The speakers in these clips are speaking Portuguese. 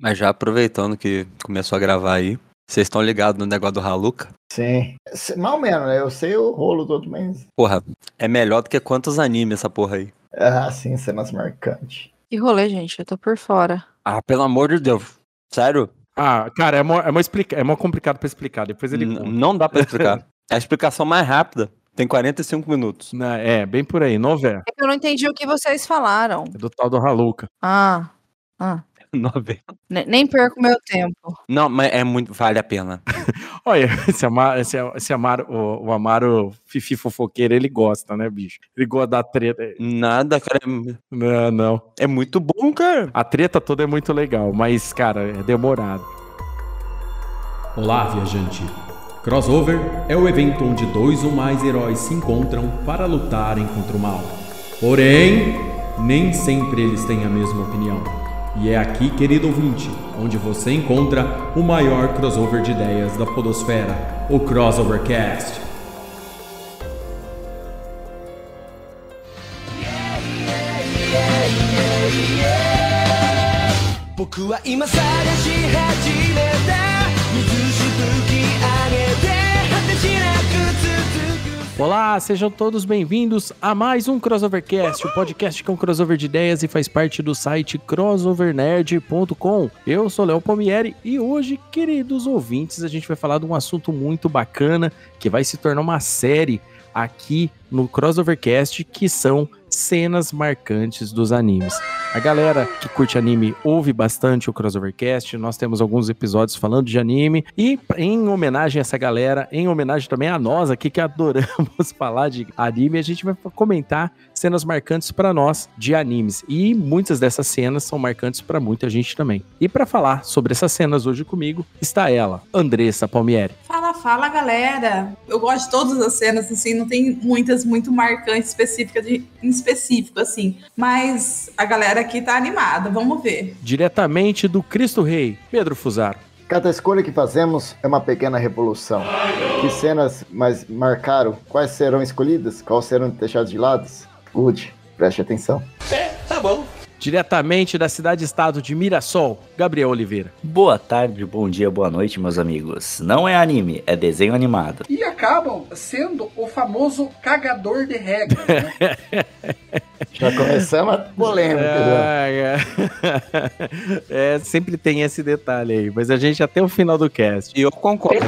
Mas já aproveitando que começou a gravar aí, vocês estão ligados no negócio do Haluka? Sim. Mal menos, né? Eu sei o rolo todo mês. Porra, é melhor do que quantos animes essa porra aí. Ah, sim, cenas marcantes. Que rolê, gente, eu tô por fora. Ah, pelo amor de Deus. Sério? Ah, cara, é mó, é mó, explica... é mó complicado pra explicar. Depois ele N- não dá pra explicar. É a explicação mais rápida. Tem 45 minutos. Não, É, bem por aí, novela. É que eu não entendi o que vocês falaram. É do tal do Haluca. Ah, ah. Novela. Ne- Nem perco meu tempo. Não, mas é muito. Vale a pena. Olha, esse Amaro, esse, esse Amaro o, o Amaro Fifi fofoqueiro, ele gosta, né, bicho? Ele gosta da treta. Nada, cara. é- Não, não. É muito bom, cara. A treta toda é muito legal, mas, cara, é demorado. Olá, viajante! Crossover é o evento onde dois ou mais heróis se encontram para lutarem contra o mal. Porém, nem sempre eles têm a mesma opinião. E é aqui, querido ouvinte, onde você encontra o maior crossover de ideias da Podosfera, o Crossovercast. Yeah, yeah, yeah, Olá, sejam todos bem-vindos a mais um Crossovercast, o podcast com crossover de ideias e faz parte do site crossovernerd.com. Eu sou Léo Palmieri e hoje, queridos ouvintes, a gente vai falar de um assunto muito bacana que vai se tornar uma série aqui no Crossovercast, que são cenas marcantes dos animes. A galera que curte anime ouve bastante o Crossovercast, nós temos alguns episódios falando de anime e em homenagem a essa galera, em homenagem também a nós aqui que adoramos falar de anime, a gente vai comentar cenas marcantes para nós de animes e muitas dessas cenas são marcantes para muita gente também. E para falar sobre essas cenas hoje comigo está ela, Andressa Palmieri. Fala, fala, galera. Eu gosto de todas as cenas, assim, não tem muitas muito marcantes específicas de, assim. Mas a galera aqui tá animada, vamos ver. Diretamente do Cristo Rei, Pedro Fusaro. Cada escolha que fazemos é uma pequena revolução. Que cenas mais marcaram? Quais serão escolhidas? Quais serão deixadas de lado? Good, preste atenção. Diretamente da cidade-estado de Mirassol, Gabriel Oliveira. Boa tarde, bom dia, boa noite, meus amigos. Não é anime, é desenho animado. e acabam sendo o famoso cagador de regra. Né? Já começamos a polêmica. Ah, é. É, sempre tem esse detalhe aí, mas a gente até o final do cast. E eu concordo.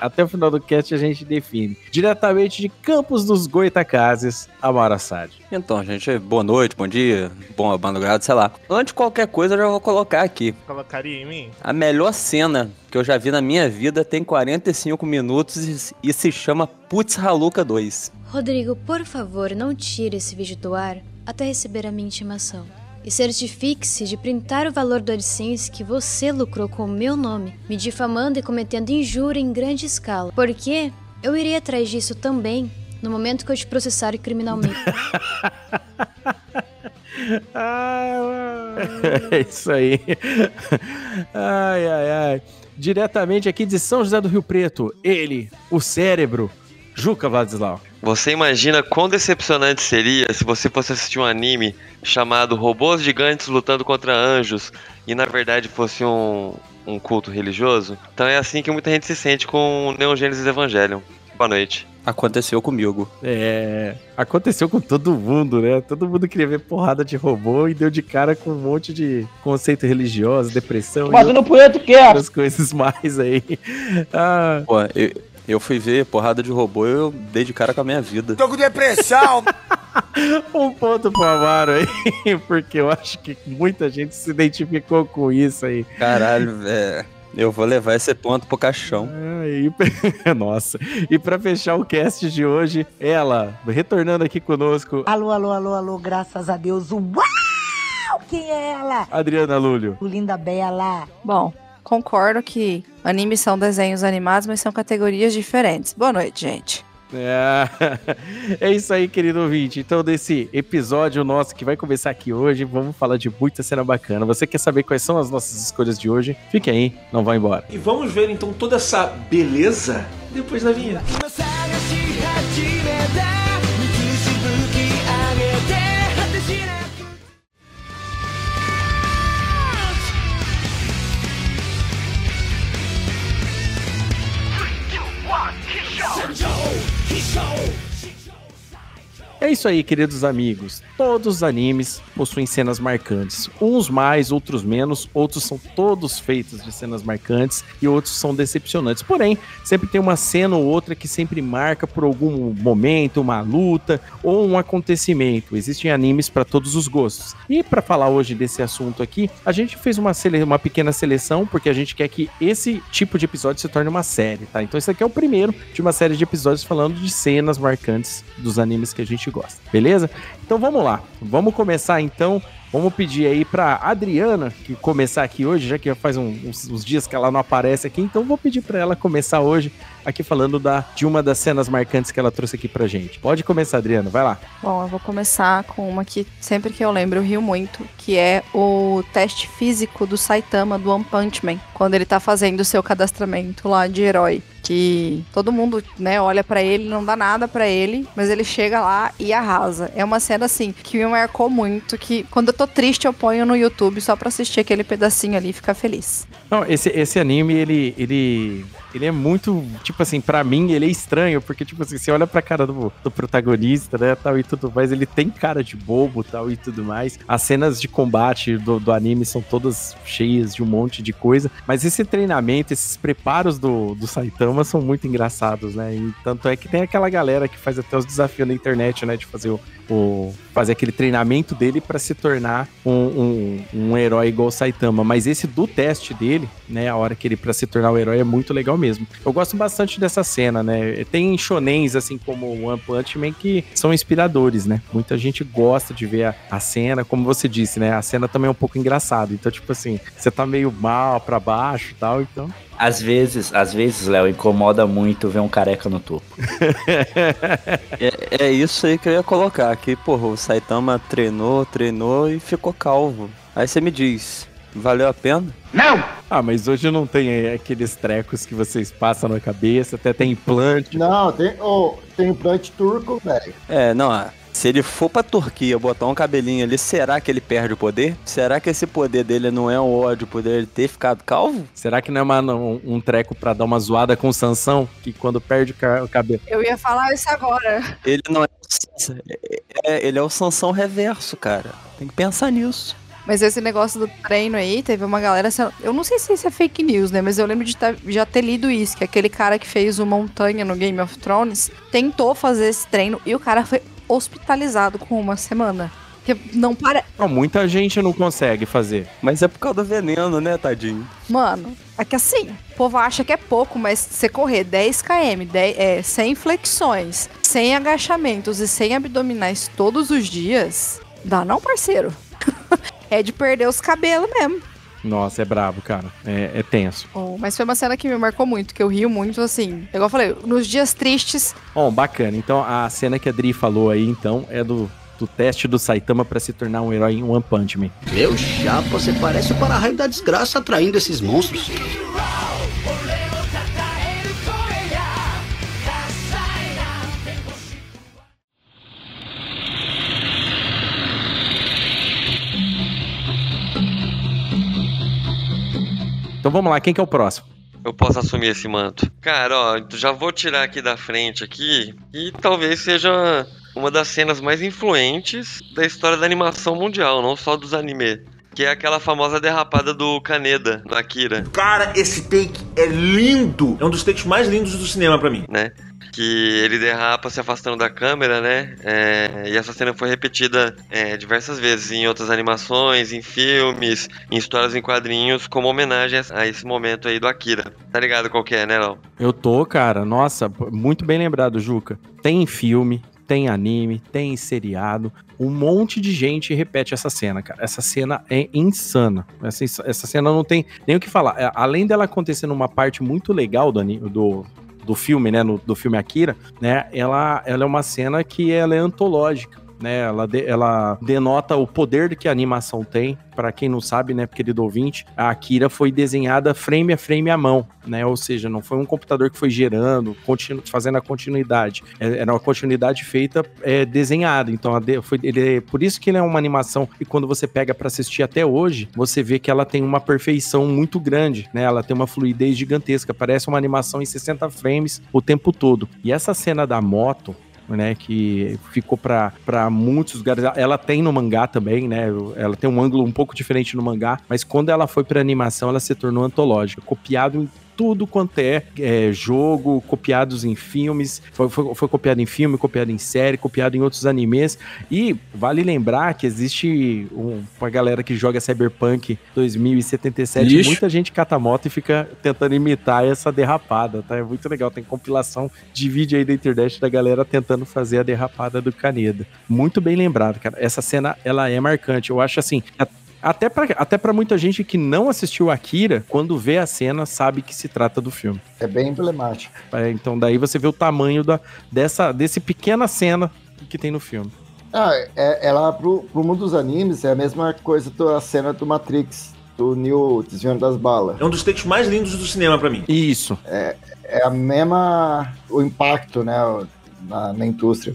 Até o final do cast a gente define. Diretamente de Campos dos Goitacazes, Amaro Assad. Então, gente, boa noite, bom dia, bom madrugada, sei lá. Antes de qualquer coisa, eu já vou colocar aqui. Colocaria em mim? A melhor cena que eu já vi na minha vida tem 45 minutos e, e se chama Putz Haluka 2. Rodrigo, por favor, não tire esse vídeo do ar até receber a minha intimação. E certifique-se de printar o valor do AdSense que você lucrou com o meu nome, me difamando e cometendo injúria em grande escala. Porque eu irei atrás disso também no momento que eu te processar criminalmente. É isso aí. Ai, ai, ai. Diretamente aqui de São José do Rio Preto, ele, o cérebro, Juca Vladislau. Você imagina quão decepcionante seria se você fosse assistir um anime chamado Robôs Gigantes Lutando contra Anjos e na verdade fosse um, um culto religioso? Então é assim que muita gente se sente com o Neon Genesis Evangelion. Boa noite. Aconteceu comigo. É, aconteceu com todo mundo, né? Todo mundo queria ver porrada de robô e deu de cara com um monte de conceito religioso, depressão e Fazendo punheta que é? outras coisas mais aí. Ah, Pô, eu, eu fui ver porrada de robô e eu dei de cara com a minha vida. Tô com depressão! um ponto pro Amaro aí, porque eu acho que muita gente se identificou com isso aí. Caralho, é. Eu vou levar esse ponto pro caixão. Ah, e pra- Nossa. E pra fechar o cast de hoje, ela, retornando aqui conosco, Alô, alô, alô, alô, graças a Deus. Uau! Quem é ela? Adriana Lúlio. Linda Bela. Bom, concordo que animes são desenhos animados, mas são categorias diferentes. Boa noite, gente. É, é isso aí, querido ouvinte. Então, desse episódio nosso que vai começar aqui hoje, vamos falar de muita cena bacana. Você quer saber quais são as nossas escolhas de hoje? Fique aí, não vá embora. E vamos ver então toda essa beleza depois da vinheta. É isso aí, queridos amigos. Todos os animes possuem cenas marcantes. Uns mais, outros menos. Outros são todos feitos de cenas marcantes e outros são decepcionantes. Porém, sempre tem uma cena ou outra que sempre marca por algum momento, uma luta ou um acontecimento. Existem animes para todos os gostos. E para falar hoje desse assunto aqui, a gente fez uma, uma pequena seleção porque a gente quer que esse tipo de episódio se torne uma série, tá? Então esse aqui é o primeiro de uma série de episódios falando de cenas marcantes dos animes que a gente gosta, beleza? Então vamos lá, vamos começar então. Vamos pedir aí pra Adriana que começar aqui hoje, já que faz um- uns, uns dias que ela não aparece aqui, então vou pedir pra ela começar hoje aqui falando da, de uma das cenas marcantes que ela trouxe aqui pra gente. Pode começar, Adriana, vai lá. Bom, eu vou começar com uma que sempre que eu lembro eu rio muito, que é o teste físico do Saitama do One Punch Man, quando ele tá fazendo o seu cadastramento lá de herói. Que todo mundo, né, olha pra ele, não dá nada pra ele, mas ele chega lá e arrasa. É uma cena assim que me marcou muito, que quando eu tô triste eu ponho no YouTube só pra assistir aquele pedacinho ali e ficar feliz. Não, esse, esse anime, ele, ele, ele é muito, tipo assim, pra mim ele é estranho, porque, tipo assim, você olha pra cara do, do protagonista, né, tal e tudo mais, ele tem cara de bobo, tal e tudo mais. As cenas de combate do, do anime são todas cheias de um monte de coisa, mas esse treinamento, esses preparos do, do Saitama são muito engraçados, né, e tanto é que tem aquela galera que faz até os desafios na internet, né, de fazer o, o fazer aquele treinamento dele pra se tornar um, um, um herói igual o Saitama, mas esse do teste dele, né, a hora que ele pra se tornar o herói é muito legal mesmo. Eu gosto bastante dessa cena, né? Tem shonens assim como o One Punch Man que são inspiradores, né? Muita gente gosta de ver a, a cena, como você disse, né? A cena também é um pouco engraçada. Então, tipo assim, você tá meio mal pra baixo, e tal, então Às vezes, às vezes, Léo, incomoda muito ver um careca no topo. É, é isso aí que eu ia colocar aqui, porra, o Saitama treinou, treinou e ficou calvo. Aí você me diz, valeu a pena? Não! Ah, mas hoje não tem é, aqueles trecos que vocês passam na cabeça, até tem implante. Não, tem, oh, tem implante turco, velho. É, não, ah, se ele for pra Turquia botar um cabelinho ali, será que ele perde o poder? Será que esse poder dele não é um ódio por ele ter ficado calvo? Será que não é uma- um, um treco pra dar uma zoada com Sansão? Que quando perde o, ca- o cabelo. Eu ia falar isso agora. Ele não é, é- ele é o Sansão reverso, cara. Tem que pensar nisso. Mas esse negócio do treino aí, teve uma galera. Eu não sei se isso é fake news, né? Mas eu lembro de tá- já ter lido isso: que aquele cara que fez o Montanha no Game of Thrones tentou fazer esse treino e o cara foi hospitalizado com uma semana. Que não para. Não, muita gente não consegue fazer. Mas é por causa do veneno, né, tadinho? Mano, é que assim, o povo acha que é pouco, mas você correr 10 km, 10, é, 100 flexões, 100 agachamentos e 100 abdominais todos os dias, dá não, parceiro? é de perder os cabelos mesmo. Nossa, é brabo, cara. É, é tenso. Oh, mas foi uma cena que me marcou muito, que eu rio muito, assim. Igual eu falei, nos dias tristes, Bom, bacana. Então, a cena que a Dri falou aí, então, é do, do teste do Saitama pra se tornar um herói em One Punch Man. Meu chapa, você parece o para-raio da desgraça atraindo esses monstros. Então vamos lá, quem que é o próximo? Eu posso assumir esse manto. Cara, ó, já vou tirar aqui da frente aqui e talvez seja uma das cenas mais influentes da história da animação mundial, não só dos anime. Que é aquela famosa derrapada do Kaneda, no Akira. Cara, esse take é lindo! É um dos takes mais lindos do cinema pra mim. né? Que ele derrapa se afastando da câmera, né? É, e essa cena foi repetida é, diversas vezes em outras animações, em filmes, em histórias em quadrinhos, como homenagem a esse momento aí do Akira. Tá ligado qual que é, né, Léo? Eu tô, cara. Nossa, muito bem lembrado, Juca. Tem filme, tem anime, tem seriado. Um monte de gente repete essa cena, cara. Essa cena é insana. Essa, essa cena não tem nem o que falar. É, Além dela acontecer numa parte muito legal do, do, do filme, né? no- do filme Akira, né? Ela, ela é uma cena que ela é antológica. Né, ela, de- ela denota o poder que a animação tem. Pra quem não sabe, né, querido ouvinte, a Akira foi desenhada frame a frame à mão, né? Ou seja, não foi um computador que foi gerando, continu- fazendo a continuidade. É- Era uma continuidade feita é, desenhada. Então, de- foi, ele, por isso que ele é uma animação e quando você pega pra assistir até hoje, você vê que ela tem uma perfeição muito grande, né? Ela tem uma fluidez gigantesca. Parece uma animação em 60 frames o tempo todo. E essa cena da moto, né? Que ficou pra muitos lugares. Ela tem no mangá também, né? Ela tem um ângulo um pouco diferente no mangá, mas quando ela foi pra animação, ela se tornou antológica, copiado em tudo quanto é, é, jogo, copiados em filmes, foi, foi, foi, copiado em filme, copiado em série, copiado em outros animes. E vale lembrar que existe um, uma galera que joga Cyberpunk 2077, Ixi. muita gente cata moto e fica tentando imitar essa derrapada, tá? É muito legal, tem compilação de vídeo aí da internet da galera tentando fazer a derrapada do Caneda. Muito bem lembrado, cara. Essa cena, ela é marcante. Eu acho assim, até pra, até pra muita gente que não assistiu Akira, quando vê a cena, sabe que se trata do filme. É bem emblemático. É, então daí você vê o tamanho da, dessa desse pequena cena que tem no filme. Ah, é, ela, pro, pro mundo dos animes, é a mesma coisa da cena do Matrix, do Neo desviando das balas. É um dos takes mais lindos do cinema pra mim. Isso. É, é a mesma. o impacto, né? Na, na indústria.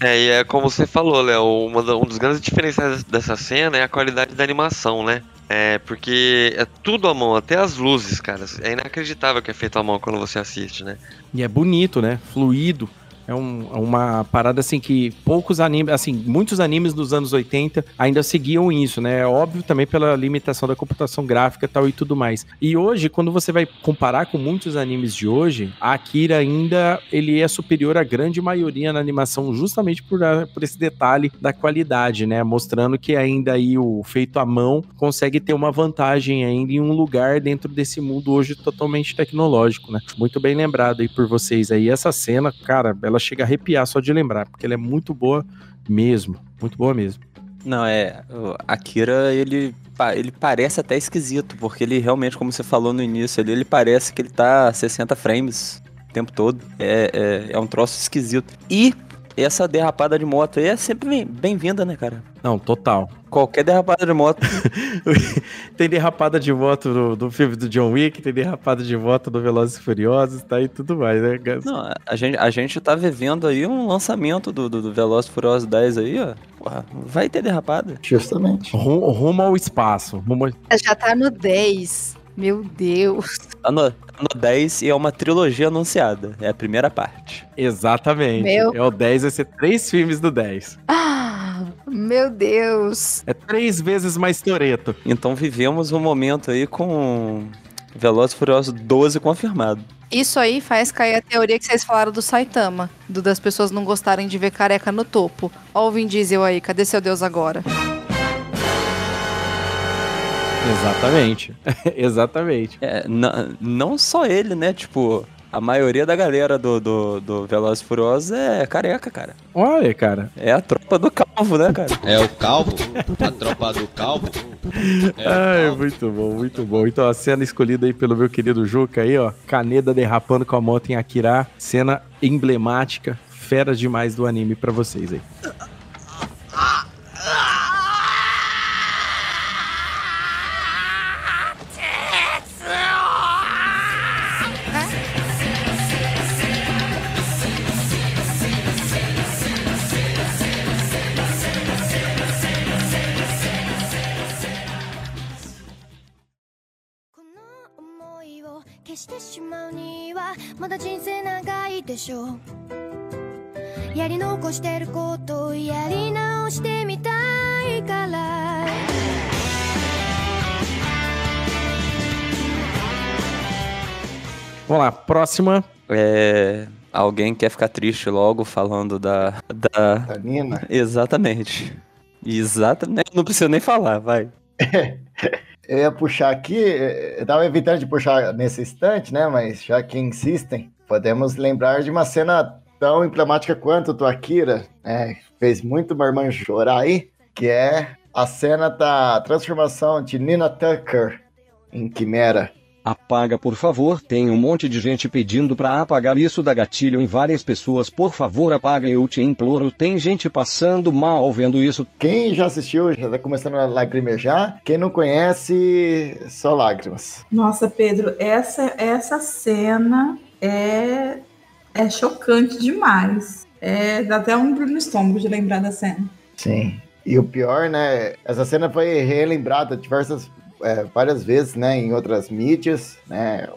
É, e é como você falou, Léo, uma da- um dos grandes diferenciais dessa cena é a qualidade da animação, né? É, porque é tudo à mão, até as luzes, cara. É inacreditável que é feito à mão quando você assiste, né? E é bonito, né? Fluido. É um- uma parada assim que poucos animes, assim, muitos animes dos anos 80 ainda seguiam isso, né? É óbvio também pela limitação da computação gráfica tal e tudo mais. E hoje, quando você vai comparar com muitos animes de hoje, a Akira ainda ele é superior à grande maioria na animação, justamente por, por esse detalhe da qualidade, né? Mostrando que ainda aí o feito à mão consegue ter uma vantagem ainda em um lugar dentro desse mundo hoje totalmente tecnológico, né? Muito bem lembrado aí por vocês aí. Essa cena, cara, ela chega a arrepiar só de lembrar, porque ela é muito boa mesmo. Muito boa mesmo. Não, é. Akira, ele, ele parece até esquisito, porque ele realmente, como você falou no início ali, ele parece que ele tá a 60 frames o tempo todo. É, é, é um troço esquisito. E essa derrapada de moto aí é sempre bem- bem-vinda, né, cara? Não, total. Qualquer derrapada de moto. tem derrapada de moto no, no filme do John Wick, tem derrapada de moto no Velozes e Furiosos, tá e tudo mais, né? Não, a gente, a gente tá vivendo aí um lançamento do, do, do Velozes e Furiosos 10 aí, ó. Porra, vai ter derrapada. Justamente. Rumo, rumo ao espaço. Rumo... Já tá no 10. Meu Deus. Tá no, tá no 10 e é uma trilogia anunciada. É a primeira parte. Exatamente. Meu. É o 10, vai ser três filmes do 10. Ah, meu Deus. É três vezes mais Toreto. Então vivemos um momento aí com Velozes e Furiosos 12 confirmado. Isso aí faz cair a teoria que vocês falaram do Saitama, do das pessoas não gostarem de ver careca no topo. Ó o Vin Diesel aí, cadê seu Deus agora? Exatamente. Exatamente. É, na- não só ele, né? Tipo, a maioria da galera do, do, do Velozes e Furiosos é careca, cara. Olha, cara. É a tropa do calvo, né, cara? É o calvo? A tropa do calvo? É Ai, calvo. muito bom, muito bom. Então a cena escolhida aí pelo meu querido Juca aí, ó. Caneda derrapando com a moto em Akira. Cena emblemática, fera demais do anime pra vocês aí. Vamos lá, próxima. É. Alguém quer ficar triste logo falando da. Da, Da Nina. Exatamente. Exatamente. Não precisa nem falar, vai. Eu ia puxar aqui, eh, eu tava evitando de puxar nesse instante, né? Mas já que insistem, podemos lembrar de uma cena tão emblemática quanto do Akira, né? Fez muito irmão chorar aí, que é a cena da transformação de Nina Tucker em Quimera. Apaga, por favor. Tem um monte de gente pedindo pra apagar isso da gatilho em várias pessoas. Por favor, apaga, eu te imploro. Tem gente passando mal vendo isso. Quem já assistiu já tá começando a lacrimejar. Quem não conhece, só lágrimas. Nossa, Pedro, essa, essa cena é, é chocante demais. É, dá até um embrulho no estômago de lembrar da cena. Sim. E o pior, né? Essa cena foi relembrada diversas, é, várias vezes, né? Em outras mídias, né?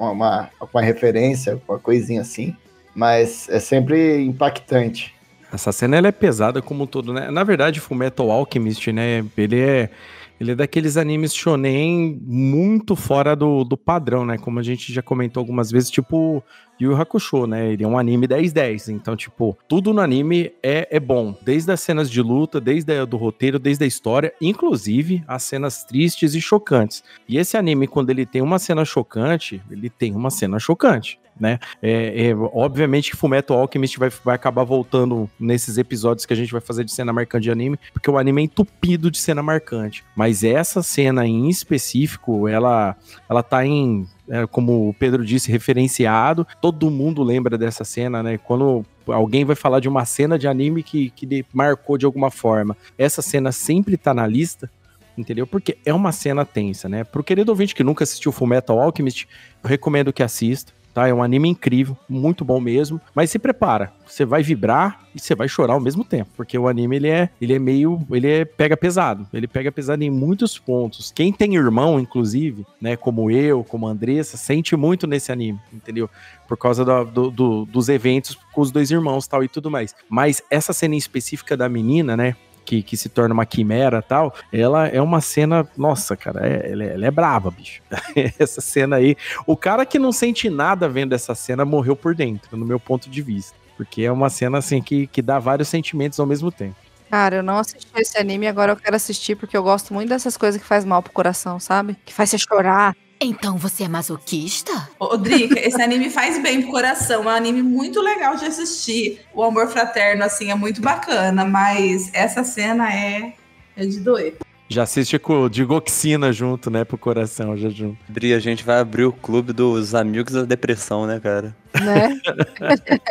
Uma, uma, referência, uma coisinha assim. mas é sempre impactante. Essa cena ela é pesada como um todo, né? Na verdade, Fullmetal Alchemist, né? Ele é ele é daqueles animes shonen muito fora do, do padrão, né? Como a gente já comentou algumas vezes, tipo Yu Hakusho, né? Ele é um anime 10-10. Então, tipo, tudo no anime é, é bom. Desde as cenas de luta, desde a, do roteiro, desde a história, inclusive as cenas tristes e chocantes. E esse anime, quando ele tem uma cena chocante, ele tem uma cena chocante. Né? É, é, obviamente que Fullmetal Alchemist vai, vai acabar voltando nesses episódios que a gente vai fazer de cena marcante de anime, porque o anime é entupido de cena marcante. Mas essa cena em específico, ela, ela tá em é, como o Pedro disse, referenciado. Todo mundo lembra dessa cena, né? Quando alguém vai falar de uma cena de anime que, que marcou de alguma forma, essa cena sempre tá na lista. Entendeu? Porque é uma cena tensa, né? Pro querido ouvinte que nunca assistiu Fullmetal Alchemist, eu recomendo que assista tá? É um anime incrível, muito bom mesmo, mas se prepara, você vai vibrar e você vai chorar ao mesmo tempo, porque o anime ele é, ele é meio, ele é, pega pesado, ele pega pesado em muitos pontos. Quem tem irmão, inclusive, né, como eu, como a Andressa, sente muito nesse anime, entendeu? Por causa do, do, do, dos eventos com os dois irmãos tal e tudo mais. Mas essa cena específica da menina, né, que, que, se torna uma quimera tal, ela é uma cena, nossa, cara, é, ela, é, ela é brava, bicho. essa cena aí, o cara que não sente nada vendo essa cena morreu por dentro, no meu ponto de vista. Porque é uma cena assim que, que dá vários sentimentos ao mesmo tempo. Cara, eu não assisti esse anime, agora eu quero assistir porque eu gosto muito dessas coisas que faz mal pro coração, sabe? Que faz você chorar. Então você é masoquista? Ô, Drica, esse anime faz bem pro coração. É um anime muito legal de assistir. O amor fraterno, assim, é muito bacana, mas essa cena é, é de doer. Já assiste com o Digoxina junto, né, pro coração, já junto. Dri, a gente vai abrir o clube dos amigos da depressão, né, cara? Né?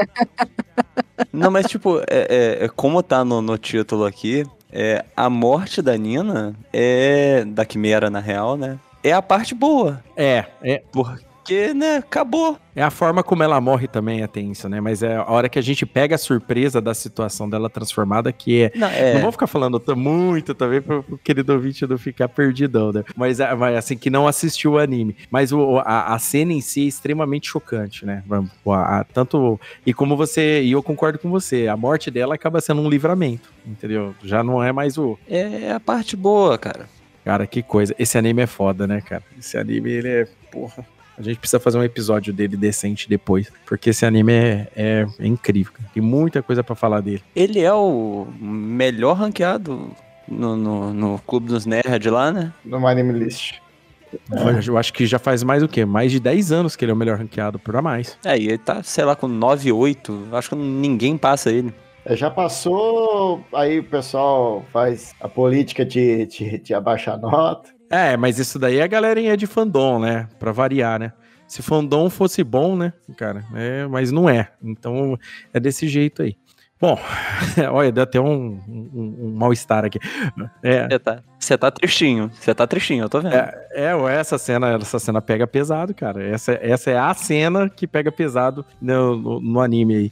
Não, mas tipo, é, é- é como tá no, no título aqui, é, a morte da Nina é. da Quimera, na real, né? É a parte boa. É, é. Porque, né, acabou. É a forma como ela morre também é tensa, né? Mas é a hora que a gente pega a surpresa da situação dela transformada, que é. Não, é- Não vou ficar falando muito também pro, pro querido ouvinte não ficar perdidão, né? Mas, é- mas, assim, que não assistiu o anime. Mas o, a, a cena em si é extremamente chocante, né? A- a- tanto. E como você. E eu concordo com você, a morte dela acaba sendo um livramento, entendeu? Já não é mais o. É a parte boa, cara. Cara, que coisa. Esse anime é foda, né, cara? Esse anime, ele é. Porra. A gente precisa fazer um episódio dele decente depois. Porque esse anime é, é- é incrível. cara. Tem muita coisa pra falar dele. Ele é o melhor ranqueado no, no, no Clube dos Nerds lá, né? No Anime List. Eu- Eu acho que já faz mais o quê? Mais de 10 anos que ele é o melhor ranqueado, por a mais. É, e ele tá, sei lá, com 9, 8. Acho que ninguém passa ele. É, Já passou, aí o pessoal faz a política de, de, de abaixar a nota. É, mas isso daí é a galerinha de fandom, né? Pra variar, né? Se fandom fosse bom, né, cara? É, mas não é. Então é desse jeito aí. Bom, olha, deu até um, um- um mal-estar aqui. É, Você tá, você tá tristinho. Você tá tristinho, eu tô vendo. É, é, essa cena, essa cena pega pesado, cara. Essa, essa é a cena que pega pesado no, no, no anime aí.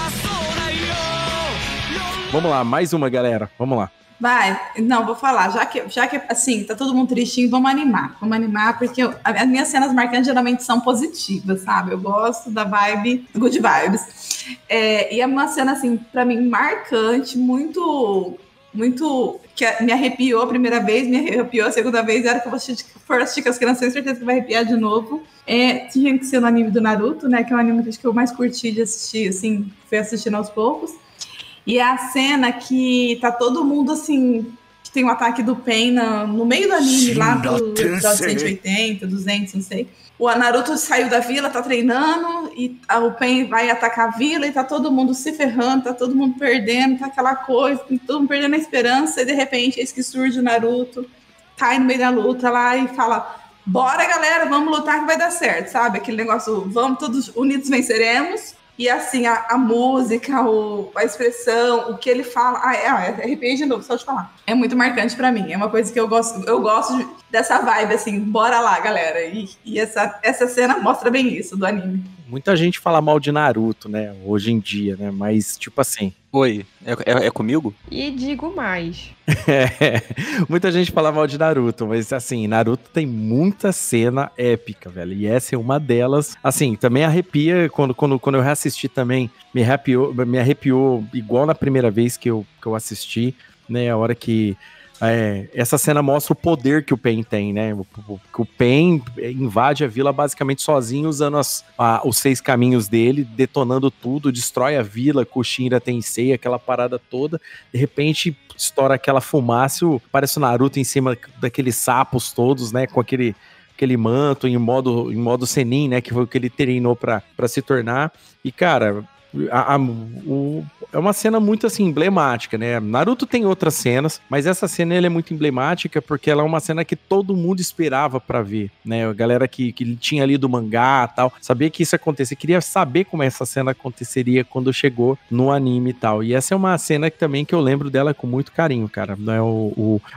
Vamos lá, mais uma, galera. Vamos lá. Vai, não, vou falar. Já que, já que assim, tá todo mundo tristinho, vamos animar. Vamos animar, porque eu- as minhas cenas marcantes geralmente são positivas, sabe? Eu gosto da vibe, good vibes. É, e é uma cena, assim, pra mim, marcante, muito. Muito. que me arrepiou a primeira vez, me arrepiou a segunda vez. Era que eu vou for assistir com as crianças, tenho certeza que vai arrepiar de novo. É, tinha que ser no anime do Naruto, né? Que é um anime que eu mais curti de assistir, assim, fui assistindo aos poucos. E é a cena que tá todo mundo assim. Que tem um ataque do Pen na- no meio do anime, lá episódio 180, 200, não sei. O Naruto saiu da vila, tá treinando, e a- o Pen vai atacar a vila, e tá todo mundo se ferrando, tá todo mundo perdendo, tá aquela coisa, todo mundo perdendo a esperança, e de repente eis que surge o Naruto, cai no meio da luta lá e fala: Bora, galera, vamos lutar que vai dar certo, sabe? Aquele negócio, vamos todos unidos venceremos. E assim, a, a música, o, a expressão, o que ele fala. Ah, é, ah, é arrepiei de novo, só de falar. É muito marcante pra mim. É uma coisa que eu gosto. Eu gosto de- dessa vibe, assim, bora lá, galera. E, e essa, essa cena mostra bem isso do anime. Muita gente fala mal de Naruto, né? Hoje em dia, né? Mas, tipo assim. Oi, é, é- é comigo? E digo mais. É, muita gente fala mal de Naruto, mas assim, Naruto tem muita cena épica, velho. E essa é uma delas. Assim, também arrepia quando, quando, quando eu reassisti também, me arrepiou, me arrepiou igual na primeira vez que eu, que eu assisti, né? A hora que. É, essa cena mostra o poder que o Pen tem, né? Que o Pen invade a vila basicamente sozinho, usando as- a- os seis caminhos dele, detonando tudo, destrói a vila, Kushira Tensei, aquela parada toda. De repente, estoura aquela fumaça, parece o Naruto em cima daqueles sapos todos, né? Com aquele, aquele manto em modo, em modo Senin, né? Que foi o que ele treinou pra se tornar. E, cara, a- a- o- é uma cena muito assim emblemática, né? Naruto tem outras cenas, mas essa cena é muito emblemática porque ela é uma cena que todo mundo esperava pra ver, né? A galera que, que tinha lido o mangá tal, sabia que isso ia acontecer, queria saber como essa cena aconteceria quando chegou no anime e tal. E essa é uma cena que também que eu lembro dela com muito carinho, cara. Né? O,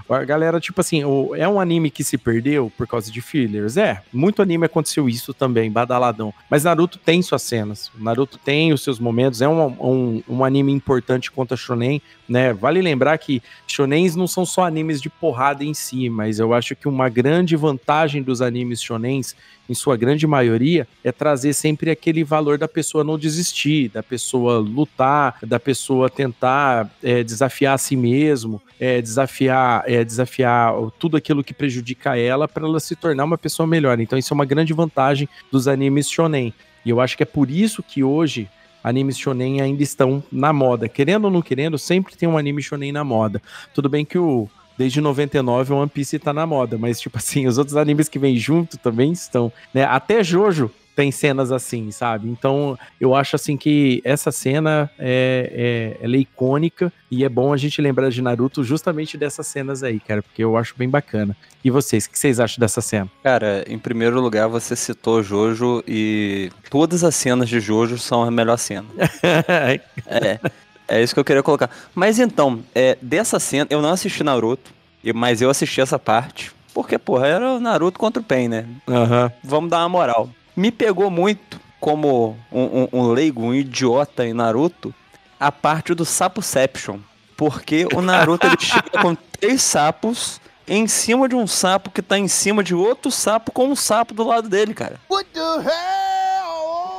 o- a galera, tipo assim, o- é um anime que se perdeu por causa de fillers? É, muito anime aconteceu isso também, badaladão. Mas Naruto tem suas cenas. Naruto tem os seus momentos, é um, um, um anime importante contra Shonen, né? Vale lembrar que Shonens não são só animes de porrada em si, mas eu acho que uma grande vantagem dos animes Shonens, em sua grande maioria, é trazer sempre aquele valor da pessoa não desistir, da pessoa lutar, da pessoa tentar é, desafiar a si mesmo, é, desafiar, é, desafiar tudo aquilo que prejudica ela para ela se tornar uma pessoa melhor. Então isso é uma grande vantagem dos animes shonen. E eu acho que é por isso que hoje animes shonen ainda estão na moda. Querendo ou não querendo, sempre tem um anime shonen na moda. Tudo bem que o desde 99 o One Piece tá na moda, mas tipo assim, os outros animes que vêm junto também estão, né? Até Jojo tem cenas assim, sabe? Então eu acho assim que essa cena é, é, ela é icônica e é bom a gente lembrar de Naruto justamente dessas cenas aí, cara, porque eu acho bem bacana. E vocês, o que vocês acham dessa cena? Cara, em primeiro lugar, você citou Jojo e todas as cenas de Jojo são a melhor cena. é, é isso que eu queria colocar. Mas então, é, dessa cena, eu não assisti Naruto, mas eu assisti essa parte, porque, porra, era o Naruto contra o Pain, né? Aham. Vamos dar uma moral. Me pegou muito, como um, um- um leigo, um idiota em Naruto, a parte do Sapoception. Porque o Naruto ele chega com três sapos em cima de um sapo que tá em cima de outro sapo com um sapo do lado dele, cara. What the hell?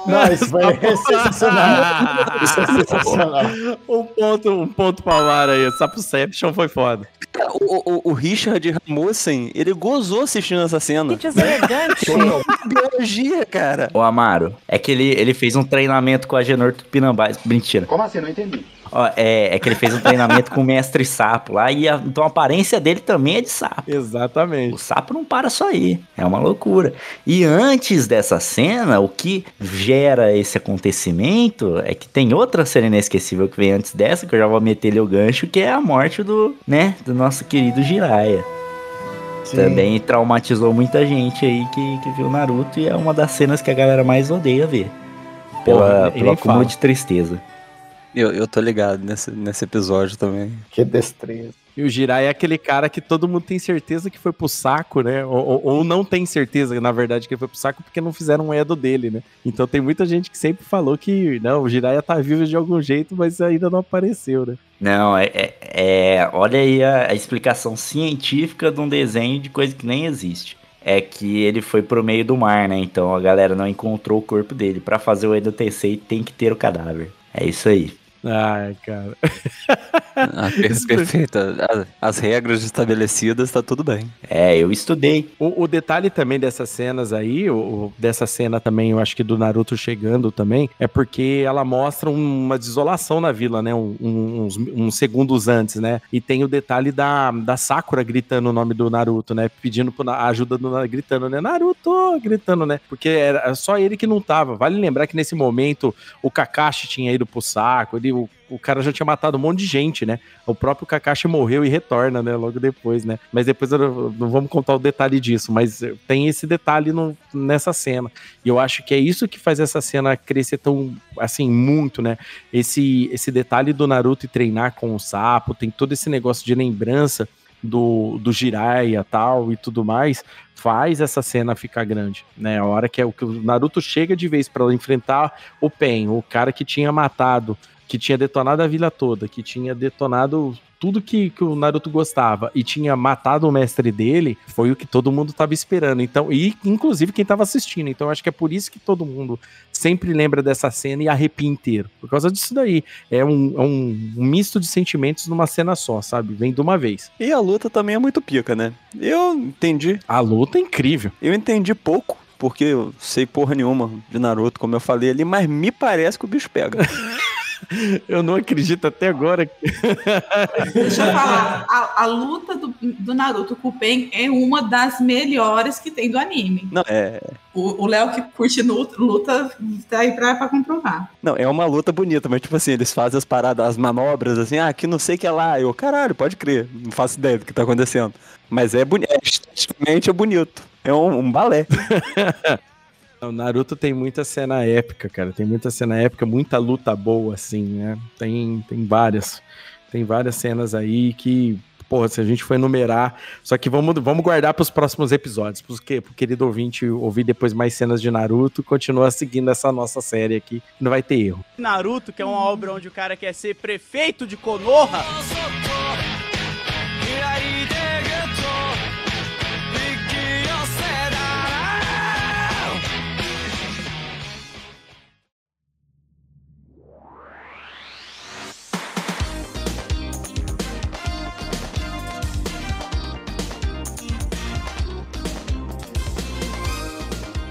Não, isso foi sensacional. Isso é sensacional. um ponto, um ponto pra Mara aí. Sapoception foi foda. Cara, O, o, o Richard Rasmussen, ele gozou assistindo essa cena. Que elegante. Biologia, cara. Ô Amaro, é que ele, ele fez um treinamento com a Genor Tupinambás. Mentira. Como assim? Não entendi. É, é que ele fez um treinamento com o mestre sapo lá, e a- então a aparência dele também é de sapo. Exatamente. O sapo não para só aí. É uma loucura. E antes dessa cena, o que gera esse acontecimento é que tem outra cena inesquecível que vem antes dessa, que eu já vou meter ele o gancho, que é a morte do, né, do nosso querido Jiraiya. Sim. Também traumatizou muita gente aí que, que viu Naruto e é uma das cenas que a galera mais odeia ver. Pela, Porra, pelo acúmulo de tristeza. Eu, eu tô ligado nesse, nesse episódio também. Que destreza. E o Jirai é aquele cara que todo mundo tem certeza que foi pro saco, né? Ou, ou- ou não tem certeza, na verdade, que ele foi pro saco porque não fizeram um Edo dele, né? Então tem muita gente que sempre falou que, não, o Jiraiya tá vivo de algum jeito, mas ainda não apareceu, né? Não, é, é- é- olha aí a, a explicação científica de um desenho de coisa que nem existe. É que ele foi pro meio do mar, né? Então a galera não encontrou o corpo dele. Pra fazer o Edo Tensei tem que ter o cadáver. É isso aí. Ai, cara. Ah, per- perfeito. A- As regras estabelecidas, tá tudo bem. É, eu estudei. O, o detalhe também dessas cenas aí, o, o- dessa cena também, eu acho que do Naruto chegando também, é porque ela mostra uma desolação na vila, né? Um- um- uns, uns segundos antes, né? E tem o detalhe da, da Sakura gritando o nome do Naruto, né? Pedindo a ajuda do Naruto, gritando, né? Naruto! Gritando, né? Porque era só ele que não tava. Vale lembrar que nesse momento o Kakashi tinha ido pro saco, ele, o cara já tinha matado um monte de gente, né? O próprio Kakashi morreu e retorna, né? Logo depois, né? Mas depois eu não, vamos contar o detalhe disso, mas tem esse detalhe no- nessa cena. E eu acho que é isso que faz essa cena crescer tão, assim, muito, né? Esse, esse detalhe do Naruto treinar com o sapo, tem todo esse negócio de lembrança do, do Jiraiya tal e tudo mais, faz essa cena ficar grande, né? A hora que, é, que o Naruto chega de vez para enfrentar o Pen, o cara que tinha matado, que tinha detonado a vila toda, que tinha detonado tudo que, que o Naruto gostava e tinha matado o mestre dele, foi o que todo mundo tava esperando. Então, e inclusive quem tava assistindo. Então, acho que é por isso que todo mundo sempre lembra dessa cena e arrepia inteiro. Por causa disso daí. É um, é um misto de sentimentos numa cena só, sabe? Vem de uma vez. E a luta também é muito pica, né? Eu entendi. A luta é incrível. Eu entendi pouco, porque eu sei porra nenhuma de Naruto, como eu falei ali, mas me parece que o bicho pega. Eu não acredito até agora. Deixa eu falar, a, a luta do, do Naruto com o Pen é uma das melhores que tem do anime. Não, é. O Léo que curte luta tá aí pra, pra comprovar. Não, é uma luta bonita, mas tipo assim, eles fazem as paradas, as manobras, assim, ah, que não sei o que é lá. Eu, caralho, pode crer, não faço ideia do que tá acontecendo. Mas é bonito, esteticamente é bonito. É um, um balé. O Naruto tem muita cena épica, cara. Tem muita cena épica, muita luta boa, assim, né? Tem, tem várias. Tem várias cenas aí que, porra, se a gente for enumerar. Só que vamos, vamos guardar para os próximos episódios. Porque, pro querido ouvinte ouvir depois mais cenas de Naruto, continua seguindo essa nossa série aqui. que Não vai ter erro. Naruto, que é uma obra onde o cara quer ser prefeito de Konoha.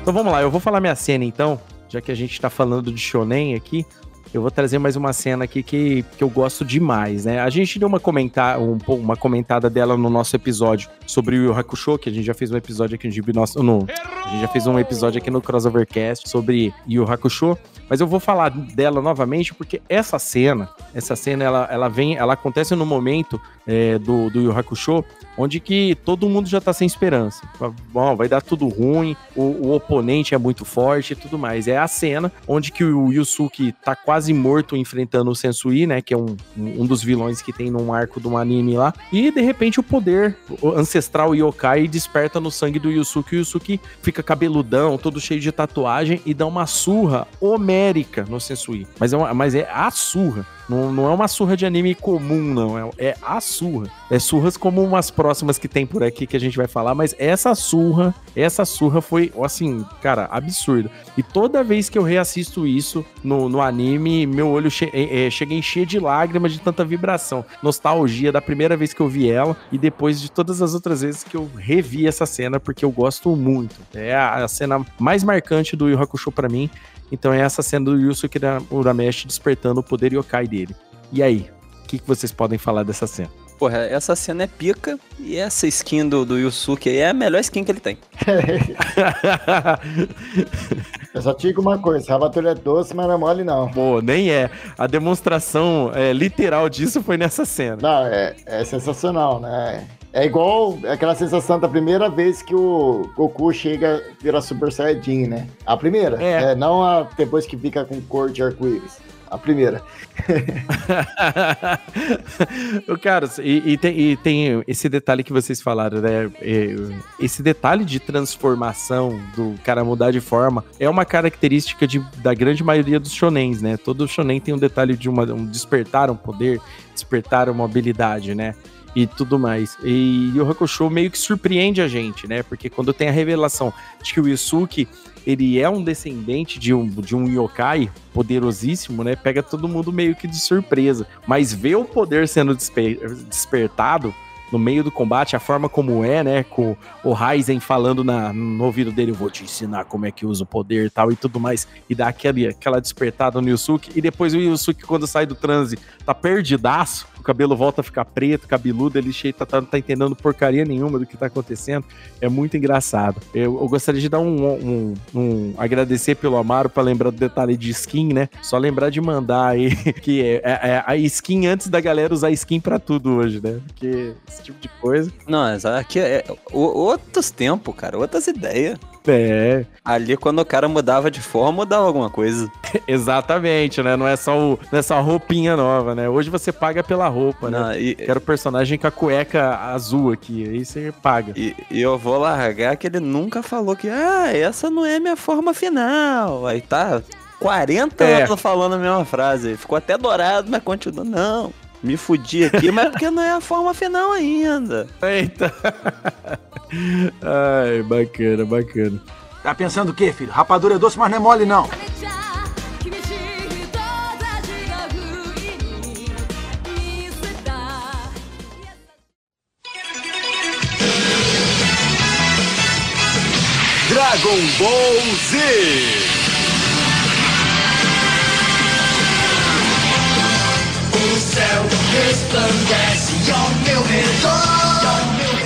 Então vamos lá, eu vou falar minha cena então, já que a gente tá falando de shonen aqui. Eu vou trazer mais uma cena aqui que, que eu gosto demais, né? A gente deu uma, comentar, um, uma comentada dela no nosso episódio sobre o Yu Hakusho, que a gente já fez um episódio aqui no Nosso. No, a gente já fez um episódio aqui no Crossovercast sobre Yu Hakusho. Mas eu vou falar dela novamente porque essa cena, essa cena, ela, ela vem, ela acontece no momento é, do, do Yu Hakusho, onde que todo mundo já tá sem esperança. Bom, vai dar tudo ruim, o, o oponente é muito forte e tudo mais. É a cena onde que o Yusuke tá quase morto enfrentando o Sensui, né? Que é um, um dos vilões que tem num arco de um anime lá. E de repente o poder ancestral yokai desperta no sangue do Yusuke. O Yusuke fica cabeludão, todo cheio de tatuagem e dá uma surra homérica no Sensui. Mas é, uma, mas é a surra. Não, não é uma surra de anime comum, não. É, é a surra. É surras como umas próximas que tem por aqui que a gente vai falar, mas essa surra, essa surra foi, assim, cara, absurdo. E toda vez que eu reassisto isso no, no anime, meu olho che é, é, chega a encher de lágrimas de tanta vibração. Nostalgia da primeira vez que eu vi ela e depois de todas as outras vezes que eu revi essa cena, porque eu gosto muito. É a, a cena mais marcante do Yu Hakusho pra mim. Então é essa cena do Yusuke Urameshi despertando o poder yokai dele. E aí, o que, que vocês podem falar dessa cena? Porra, essa cena é pica e essa skin do, do Yusuke aí é a melhor skin que ele tem. Eu só te digo uma coisa, rabatura é doce, mas não é mole não. Pô, nem é. A demonstração é, literal disso foi nessa cena. Não, é, é sensacional, né? É igual aquela sensação da primeira vez que o Goku chega e vira Super Saiyajin, né? A primeira. É. É, não a depois que fica com cor de arco-íris. A primeira. Cara, e, e tem, e tem esse detalhe que vocês falaram, né? Esse detalhe de transformação do cara mudar de forma é uma característica de, da grande maioria dos shonens, né? Todo shonen tem um detalhe de uma, um despertar um poder, despertar uma habilidade, né? E tudo mais. E o Hakusho meio que surpreende a gente, né? Porque quando tem a revelação de que o Yusuke ele é um descendente de um, de um yokai poderosíssimo, né? Pega todo mundo meio que de surpresa. Mas ver o poder sendo despe- despertado no meio do combate, a forma como é, né? Com o Ryzen falando na, no ouvido dele, eu vou te ensinar como é que usa o poder e tal e tudo mais. E dá aquele, aquela despertada no Yusuke. E depois o Yusuke, quando sai do transe, tá perdidaço. O cabelo volta a ficar preto, cabeludo, ele tá, tá, tá entendendo porcaria nenhuma do que tá acontecendo. É muito engraçado. Eu, eu gostaria de dar um, um, um- agradecer pelo Amaro pra lembrar do detalhe de skin, né? Só lembrar de mandar aí que é, é- é a skin antes da galera usar skin pra tudo hoje, né? Porque esse tipo de coisa. Não, aqui é o- outros tempos, cara, outras ideias. É. Ali, quando o cara mudava de forma, mudava alguma coisa. Exatamente, né? Não é só o, não é só a roupinha nova, né? Hoje você paga pela roupa, Não, né? e- Quero personagem com a cueca azul aqui, aí você paga. E, e eu vou largar que ele nunca falou que, ah, essa não é minha forma final. Aí tá 40 É. anos falando a mesma frase. Ficou até dourado, mas continua. Não, me fudi aqui, mas é porque não é a forma final ainda. Eita. Ai, bacana, bacana. Tá pensando o quê, filho? Rapadura é doce, mas não é mole, não. Dragon Ball Z.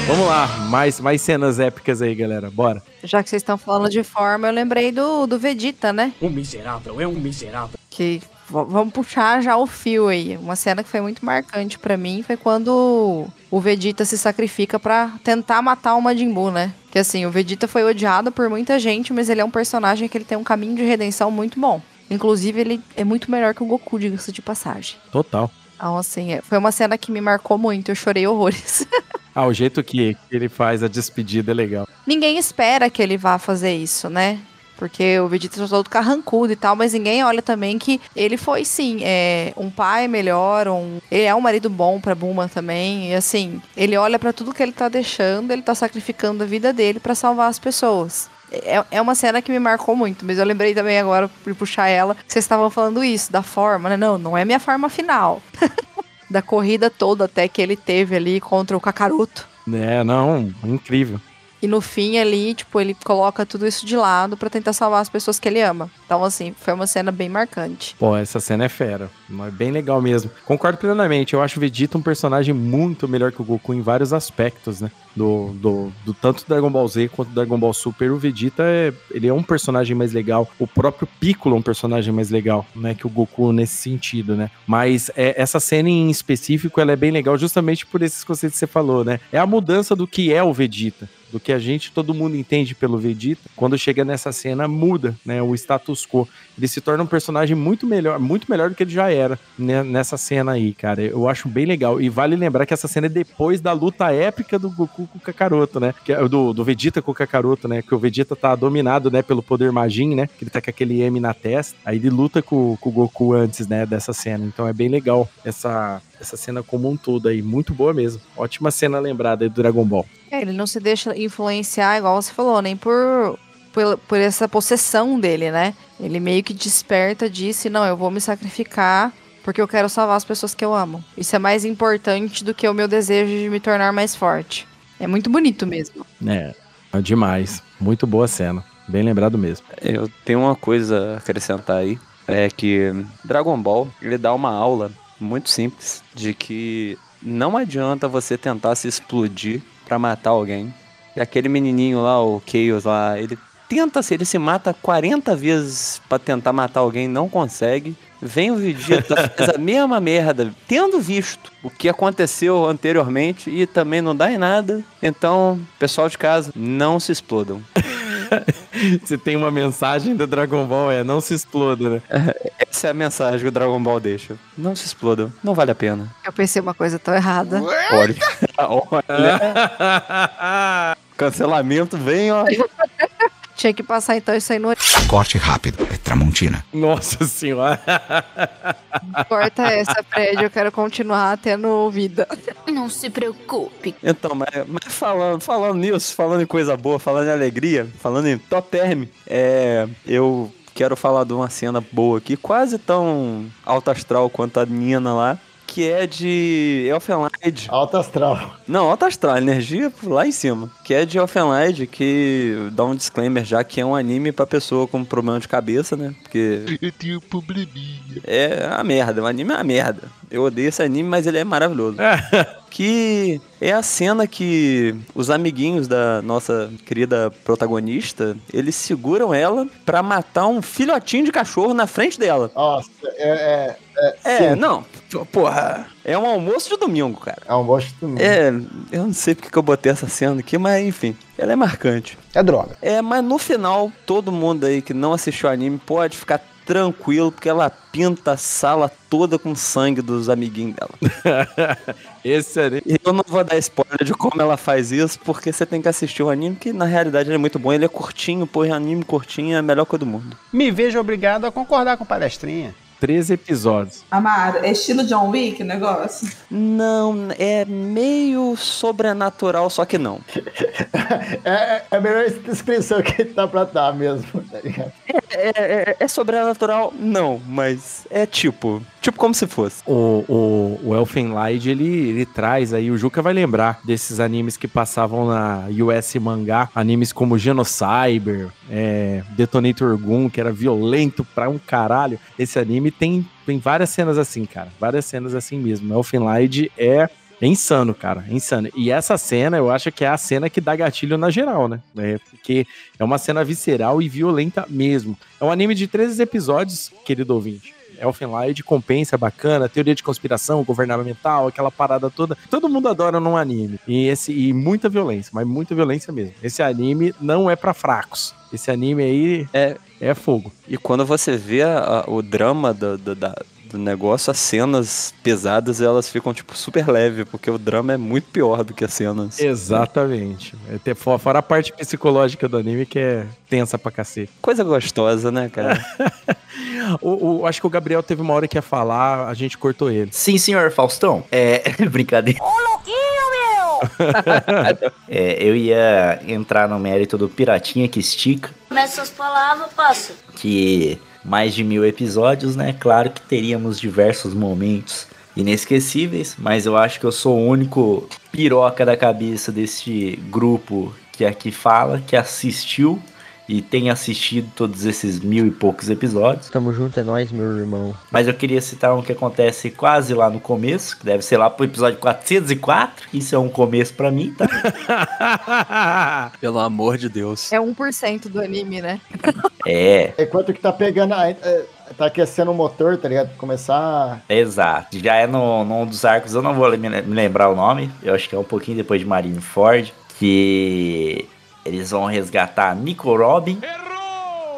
Vamos lá, mais, mais cenas épicas aí, galera. Bora. Já que vocês estão falando de forma, eu lembrei do, do Vegeta, né? Um miserável, é um miserável. Que vamos puxar já o fio aí. Uma cena que foi muito marcante pra mim foi quando o Vegeta se sacrifica pra tentar matar o Majin Buu, né? Que assim, o Vegeta foi odiado por muita gente, mas ele é um personagem que ele tem um caminho de redenção muito bom. Inclusive, ele é muito melhor que o Goku, diga-se de passagem. Total. Então, assim, é- foi uma cena que me marcou muito, eu chorei horrores. Ah, o jeito que ele faz a despedida é legal. ninguém espera que ele vá fazer isso, né? Porque o Vegeta tá todo carrancudo e tal, mas ninguém olha também que ele foi, sim, é, um pai melhor, um, ele é um marido bom pra Bulma também. E assim, ele olha pra tudo que ele tá deixando, ele tá sacrificando a vida dele pra salvar as pessoas. É, é uma cena que me marcou muito, mas eu lembrei também agora, por puxar ela, que vocês estavam falando isso, da forma, né? Não, não é minha forma final. da corrida toda até que ele teve ali contra o Kakaroto. É, não, incrível. E no fim ali, tipo, ele coloca tudo isso de lado pra tentar salvar as pessoas que ele ama. Então, assim, foi uma cena bem marcante. Pô, essa cena é fera. É bem legal mesmo. Concordo plenamente. Eu acho o Vegeta um personagem muito melhor que o Goku em vários aspectos, né? Do, do, do tanto Dragon Ball Z quanto Dragon Ball Super. O Vegeta é, ele é um personagem mais legal. O próprio Piccolo é um personagem mais legal, né? Que o Goku nesse sentido, né? Mas é, essa cena em específico, ela é bem legal justamente por esses conceitos que você falou, né? É a mudança do que é o Vegeta do que a gente, todo mundo entende pelo Vegeta, quando chega nessa cena muda, né, o status quo. Ele se torna um personagem muito melhor, muito melhor do que ele já era né, nessa cena aí, cara. Eu acho bem legal. E vale lembrar que essa cena é depois da luta épica do Goku com o Kakaroto, né? É do, do Vegeta com o Kakaroto, né? Que o Vegeta tá dominado, né, pelo poder Majin, né? Que ele tá com aquele M na testa. Aí ele luta com, com o Goku antes, né, dessa cena. Então é bem legal essa essa cena como um todo aí, muito boa mesmo. Ótima cena lembrada aí do Dragon Ball. É, ele não se deixa influenciar, igual você falou, nem por, por, por essa possessão dele, né? Ele meio que desperta disso e não, eu vou me sacrificar porque eu quero salvar as pessoas que eu amo. Isso é mais importante do que o meu desejo de me tornar mais forte. É muito bonito mesmo. É, é demais. Muito boa cena. Bem lembrado mesmo. Eu tenho uma coisa a acrescentar aí. É que Dragon Ball, ele dá uma aula muito simples de que não adianta você tentar se explodir pra matar alguém. E aquele menininho lá, o Chaos lá, ele tenta se ele se mata 40 vezes pra tentar matar alguém, não consegue. Vem o Vegeta, faz a mesma merda, tendo visto o que aconteceu anteriormente e também não dá em nada. Então, pessoal de casa, não se explodam. Se tem uma mensagem do Dragon Ball é não se exploda, né? Essa é a mensagem que o Dragon Ball deixa. Não se explodam, não vale a pena. Eu pensei uma coisa tão errada. Olha, olha. Cancelamento vem, ó. Tinha que passar então isso aí no. Corte rápido, é Tramontina. Nossa senhora. Corta essa, Fred. Eu quero continuar tendo vida. Não se preocupe. Então, mas, mas falando, falando nisso, falando em coisa boa, falando em alegria, falando em top term, é, eu quero falar de uma cena boa aqui, quase tão alto astral quanto a Nina lá, que é de Elfenlight. Alto astral. Não, alto astral, energia lá em cima. Que é de Elfenlight, que dá um disclaimer já que é um anime pra pessoa com problema de cabeça, né? Porque Eu tenho probleminha. é a merda, o anime é uma merda. Eu odeio esse anime, mas ele é maravilhoso. que é a cena que os amiguinhos da nossa querida protagonista, eles seguram ela pra matar um filhotinho de cachorro na frente dela. Nossa, é. É, é, É, não, porra, é um almoço de domingo, cara. É um almoço de domingo. É, eu não sei porque que eu botei essa cena aqui, mas enfim, ela é marcante. É droga. É, mas no final, todo mundo aí que não assistiu o anime pode ficar tranquilo, porque ela pinta a sala toda com sangue dos amiguinhos dela. Esse anime. E eu não vou dar spoiler de como ela faz isso, porque você tem que assistir o anime, que na realidade ele é muito bom. Ele é curtinho, pô, é anime curtinho é a melhor coisa do mundo. Me vejo obrigado a concordar com palestrinha. 13 episódios. Amaro, é estilo John Wick o negócio? Não, é meio sobrenatural, só que não. É, é a melhor descrição que tá pra dar mesmo, tá ligado? É, é- é sobrenatural? Não, mas é tipo. Tipo como se fosse. O, o, o Elfenlight, ele, ele traz aí, o Juca vai lembrar desses animes que passavam na US Mangá, animes como Genocyber, é, Detonator Gun, que era violento pra um caralho. Esse anime tem, tem várias cenas assim, cara, várias cenas assim mesmo. Elfenlight é é insano, cara, é insano. E essa cena, eu acho que é a cena que dá gatilho na geral, né? É, porque é uma cena visceral e violenta mesmo. É um anime de 13 episódios, querido ouvinte. Elfenlight compensa, bacana, teoria de conspiração, governamental, aquela parada toda. Todo mundo adora num anime. E, esse, e muita violência, mas muita violência mesmo. Esse anime não é pra fracos. Esse anime aí é, é fogo. E quando você vê a- a- o drama do, do, da- do negócio, as cenas pesadas elas ficam tipo super leve, porque o drama é muito pior do que as cenas. Exatamente. É Fora a parte psicológica do anime que é tensa pra cacete. Coisa gostosa, né, cara? o, o- acho que o Gabriel teve uma hora que ia falar, a gente cortou ele. Sim, senhor Faustão. É. Brincadeira. Ô, louquinho, meu! É, eu ia entrar no mérito do Piratinha que estica, Começa suas palavras, passa. que mais de mil episódios, né? Claro que teríamos diversos momentos inesquecíveis, mas eu acho que eu sou o único piroca da cabeça deste grupo que aqui fala, que assistiu e tem assistido todos esses mil e poucos episódios. Tamo junto, é nóis, meu irmão. Mas eu queria citar um que acontece quase lá no começo, que deve ser lá pro episódio 404. Isso é um começo pra mim, tá? Pelo amor de Deus. É 1% do anime, né? É, Enquanto que tá pegando, a- é, tá aquecendo o motor, tá ligado? Pra começar. exato. Já é no, num dos arcos, eu não vou me me lembrar o nome, eu acho que é um pouquinho depois de Marineford, que eles vão resgatar Nico Robin.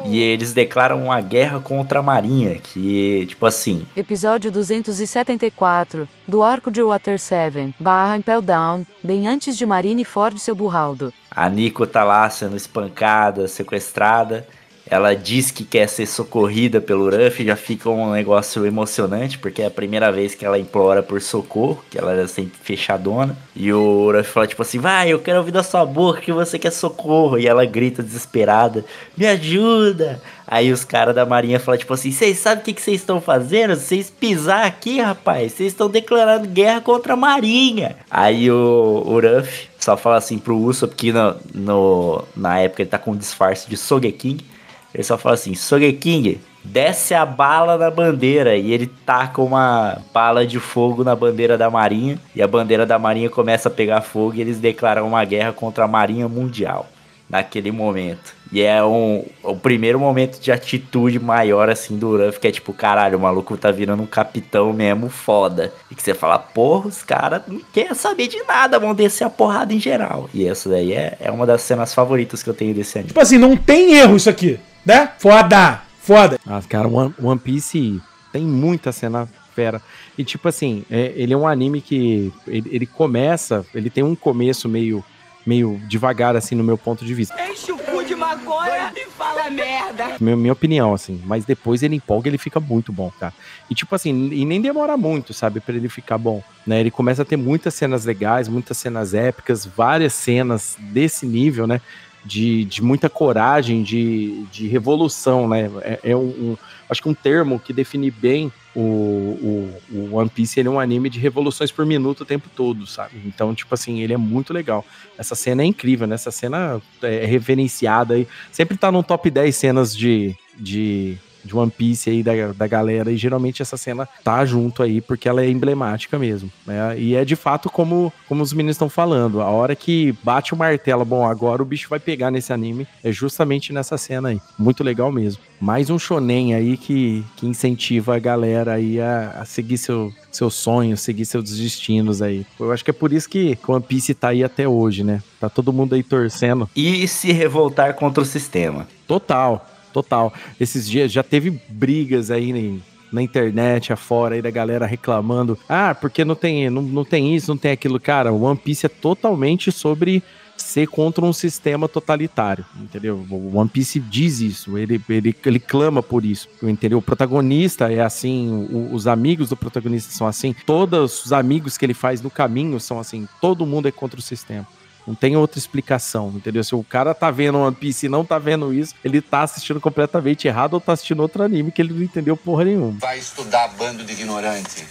E eles declaram uma guerra contra a Marinha, que, tipo assim, Episódio 274, do arco de Water 7, barra Impel Down, bem antes de Marineford e seu burraldo. A Nico tá lá sendo espancada, sequestrada. Ela diz que quer ser socorrida pelo Ruff, já fica um negócio emocionante, porque é a primeira vez que ela implora por socorro, que ela era sempre fechadona. E o Ruff fala tipo assim: vai, eu quero ouvir da sua boca que você quer socorro. E ela grita desesperada: me ajuda! Aí os caras da marinha falam tipo assim: vocês sabem o que vocês estão fazendo? Vocês pisar aqui, rapaz, vocês estão declarando guerra contra a marinha. Aí o, o Ruff só fala assim pro Usopp que no, no, na época ele tá com um disfarce de Sogeking. Ele só fala assim: Sogeking, desce a bala na bandeira. E ele taca uma bala de fogo na bandeira da marinha. E a bandeira da marinha começa a pegar fogo e eles declaram uma guerra contra a marinha mundial. Naquele momento. E é um, o primeiro momento de atitude maior assim do Ruff, que é tipo, caralho, o maluco tá virando um capitão mesmo foda. E que você fala, porra, os caras não querem saber de nada, vão descer a porrada em geral. E essa daí é, é uma das cenas favoritas que eu tenho desse anime. Tipo assim, não tem erro isso aqui, né? Foda! Foda! Ah, cara, One, One Piece tem muita cena fera. E tipo assim, é- ele é um anime que ele, ele começa, ele tem um começo meio, meio devagar, assim, no meu ponto de vista. Enche o cu de maconha e fala merda. Minha, minha opinião, assim. Mas depois ele empolga, ele fica muito bom, cara. E tipo assim, e nem demora muito, sabe, pra ele ficar bom. Né? Ele começa a ter muitas cenas legais, muitas cenas épicas, várias cenas desse nível, né? De, de muita coragem, de, de revolução, né? É, é um, um- acho que um termo que define bem o, o, o One Piece ele é um anime de revoluções por minuto o tempo todo, sabe? Então, tipo assim, ele é muito legal. Essa cena é incrível, né? Essa cena é reverenciada aí. Sempre tá no top 10 cenas de, de, de One Piece aí da, da galera. E geralmente essa cena tá junto aí, porque ela é emblemática mesmo. Né? E é de fato como, como os meninos estão falando. A hora que bate o martelo, bom, agora o bicho vai pegar nesse anime, é justamente nessa cena aí. Muito legal mesmo. Mais um shonen aí que, que incentiva a galera aí a, a seguir seu, seus sonhos, seguir seus destinos aí. Eu acho que é por isso que One Piece tá aí até hoje, né? Tá todo mundo aí torcendo. E se revoltar contra o sistema. Total, total. Esses dias já teve brigas aí em- na internet afora aí da galera reclamando. Ah, porque não tem, não, não tem isso, não tem aquilo. Cara, One Piece é totalmente sobre ser contra um sistema totalitário, entendeu? O One Piece diz isso, ele, ele, ele clama por isso, entendeu? O protagonista é assim, o- os amigos do protagonista são assim, todos os amigos que ele faz no caminho são assim, todo mundo é contra o sistema. Não tem outra explicação, entendeu? Se o cara tá vendo One Piece e não tá vendo isso, ele tá assistindo completamente errado ou tá assistindo outro anime que ele não entendeu porra nenhuma. Vai estudar bando de ignorante,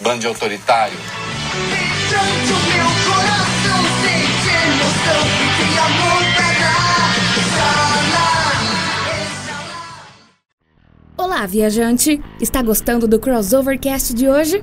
bando de autoritário. Olá, viajante! Está gostando do Crossovercast de hoje?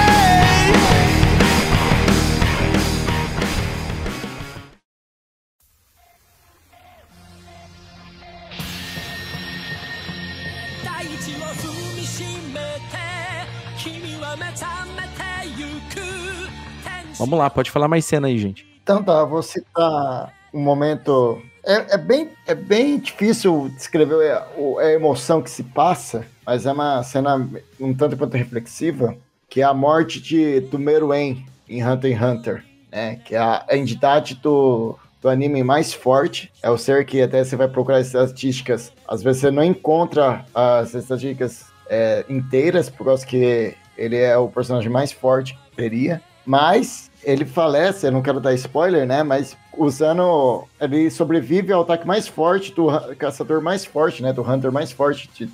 Vamos lá, pode falar mais cena aí, gente. Então tá, vou citar um momento. É, é bem, é bem difícil descrever a, o- a emoção que se passa, mas é uma cena um tanto quanto reflexiva, que é a morte de, do em Hunter x Hunter, né? Que é a, a entidade do, do anime mais forte. É o ser que até você vai procurar as estatísticas. Às vezes você não encontra as estatísticas é, inteiras, por causa que ele é o personagem mais forte que teria. Mas ele falece, eu não quero dar spoiler, né? Mas usando. Ele sobrevive ao ataque mais forte do caçador mais forte, né? Do Hunter mais forte de-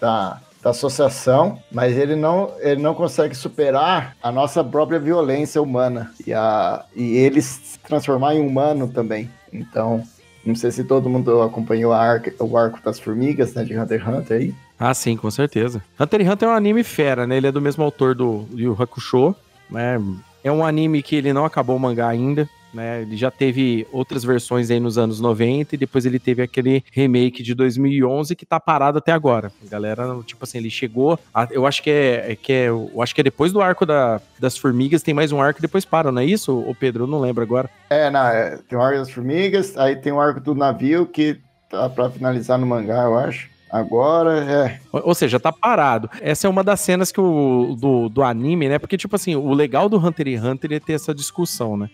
da, da associação. Mas ele não, ele não consegue superar a nossa própria violência humana. E, a, e ele se transformar em humano também. Então. Não sei se todo mundo acompanhou arca- o arco das formigas, né? De Hunter x Hunter aí. Ah, sim, com certeza. Hunter x Hunter é um anime fera, né? Ele é do mesmo autor do Yu Hakusho, né? É um anime que ele não acabou o mangá ainda, né? Ele já teve outras versões aí nos anos 90 e depois ele teve aquele remake de 2011 que tá parado até agora. A galera, tipo assim, ele chegou, a- eu acho que é, é que é, eu acho que é depois do arco da- das formigas, tem mais um arco e depois para, não é isso, ô Pedro? Eu não lembro agora. É, é, tem o arco das formigas, aí tem o arco do navio que tá pra finalizar no mangá, eu acho. Agora é. Ou seja, tá parado. Essa é uma das cenas que o, do, do anime, né? Porque, tipo assim, o legal do Hunter x Hunter é ter essa discussão, né?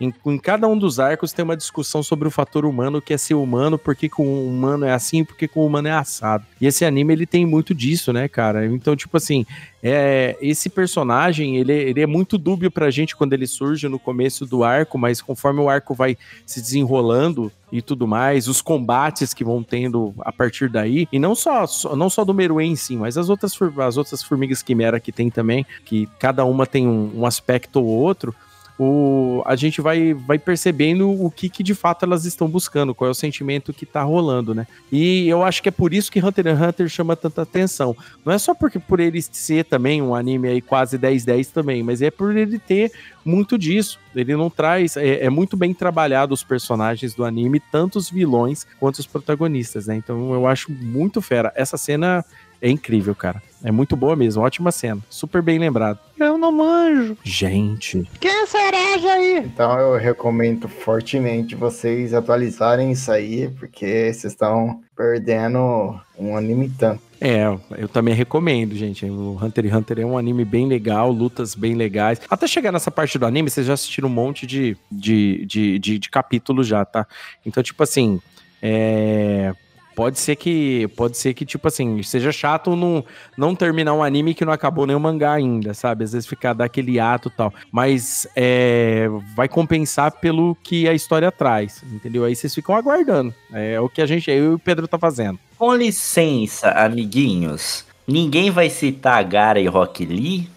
Em, em cada um dos arcos tem uma discussão sobre o fator humano, o que é ser humano, por que, que o humano é assim, por que, que o humano é assado. E esse anime, ele tem muito disso, né, cara? Então, tipo assim, é, esse personagem, ele, ele é muito dúbio pra gente quando ele surge no começo do arco, mas conforme o arco vai se desenrolando e tudo mais, os combates que vão tendo a partir daí, e não só, não só do Meruem em si, mas as outras, as outras formigas quimera que tem também, que cada uma tem um, um aspecto ou outro, o, a gente vai, vai percebendo o que, que de fato elas estão buscando, qual é o sentimento que tá rolando, né? E eu acho que é por isso que Hunter x Hunter chama tanta atenção. Não é só porque por ele ser também um anime aí quase 10-10 também, mas é por ele ter muito disso. Ele não traz. É, é muito bem trabalhado os personagens do anime, tanto os vilões quanto os protagonistas, né? Então eu acho muito fera. Essa cena é incrível, cara. É muito boa mesmo, ótima cena. Super bem lembrado. Eu não manjo. Gente. Quem é essa herege aí? Então eu recomendo fortemente vocês atualizarem isso aí, porque vocês estão perdendo um anime tanto. É, eu também recomendo, gente. O Hunter x Hunter é um anime bem legal, lutas bem legais. Até chegar nessa parte do anime, vocês já assistiram um monte de, de, de, de, de capítulos já, tá? Então, tipo assim, é... Pode ser que, pode ser que, tipo assim, seja chato não, não terminar um anime que não acabou nem o mangá ainda, sabe? Às vezes ficar daquele ato e tal. Mas é, vai compensar pelo que a história traz, entendeu? Aí vocês ficam aguardando. É o que a gente, eu e o Pedro tá fazendo. Com licença, amiguinhos. Ninguém vai citar Gara e Rock Lee?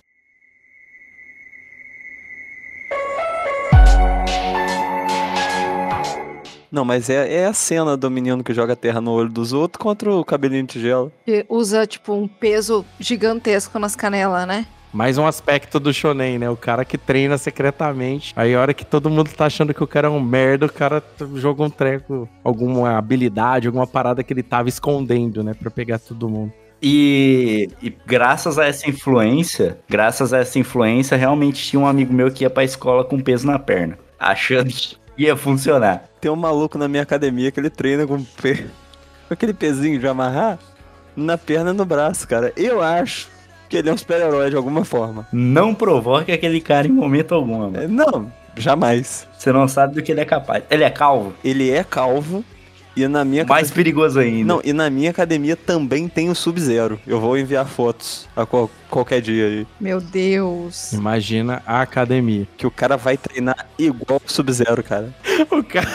Não, mas é, é a cena do menino que joga terra no olho dos outros contra o cabelinho de tigela. Que usa, tipo, um peso gigantesco nas canelas, né? Mais um aspecto do shonen, né? O cara que treina secretamente. Aí a hora que todo mundo tá achando que o cara é um merda, o cara joga um treco, alguma habilidade, alguma parada que ele tava escondendo, né? Pra pegar todo mundo. E, e graças a essa influência, graças a essa influência, realmente tinha um amigo meu que ia pra escola com peso na perna, achando que ia funcionar. Tem um maluco na minha academia que ele treina com, pe... com aquele pezinho de amarrar na perna e no braço, cara. Eu acho que ele é um super-herói de alguma forma. Não provoque aquele cara em momento algum, mano. É, Não, jamais. Você não sabe do que ele é capaz. Ele é calvo? Ele é calvo e na minha Mais perigoso ainda. Não, e na minha academia também tem o Sub-Zero. Eu vou enviar fotos a qual- qualquer dia aí. Meu Deus. Imagina a academia. Que o cara vai treinar igual o Sub-Zero, cara. O cara.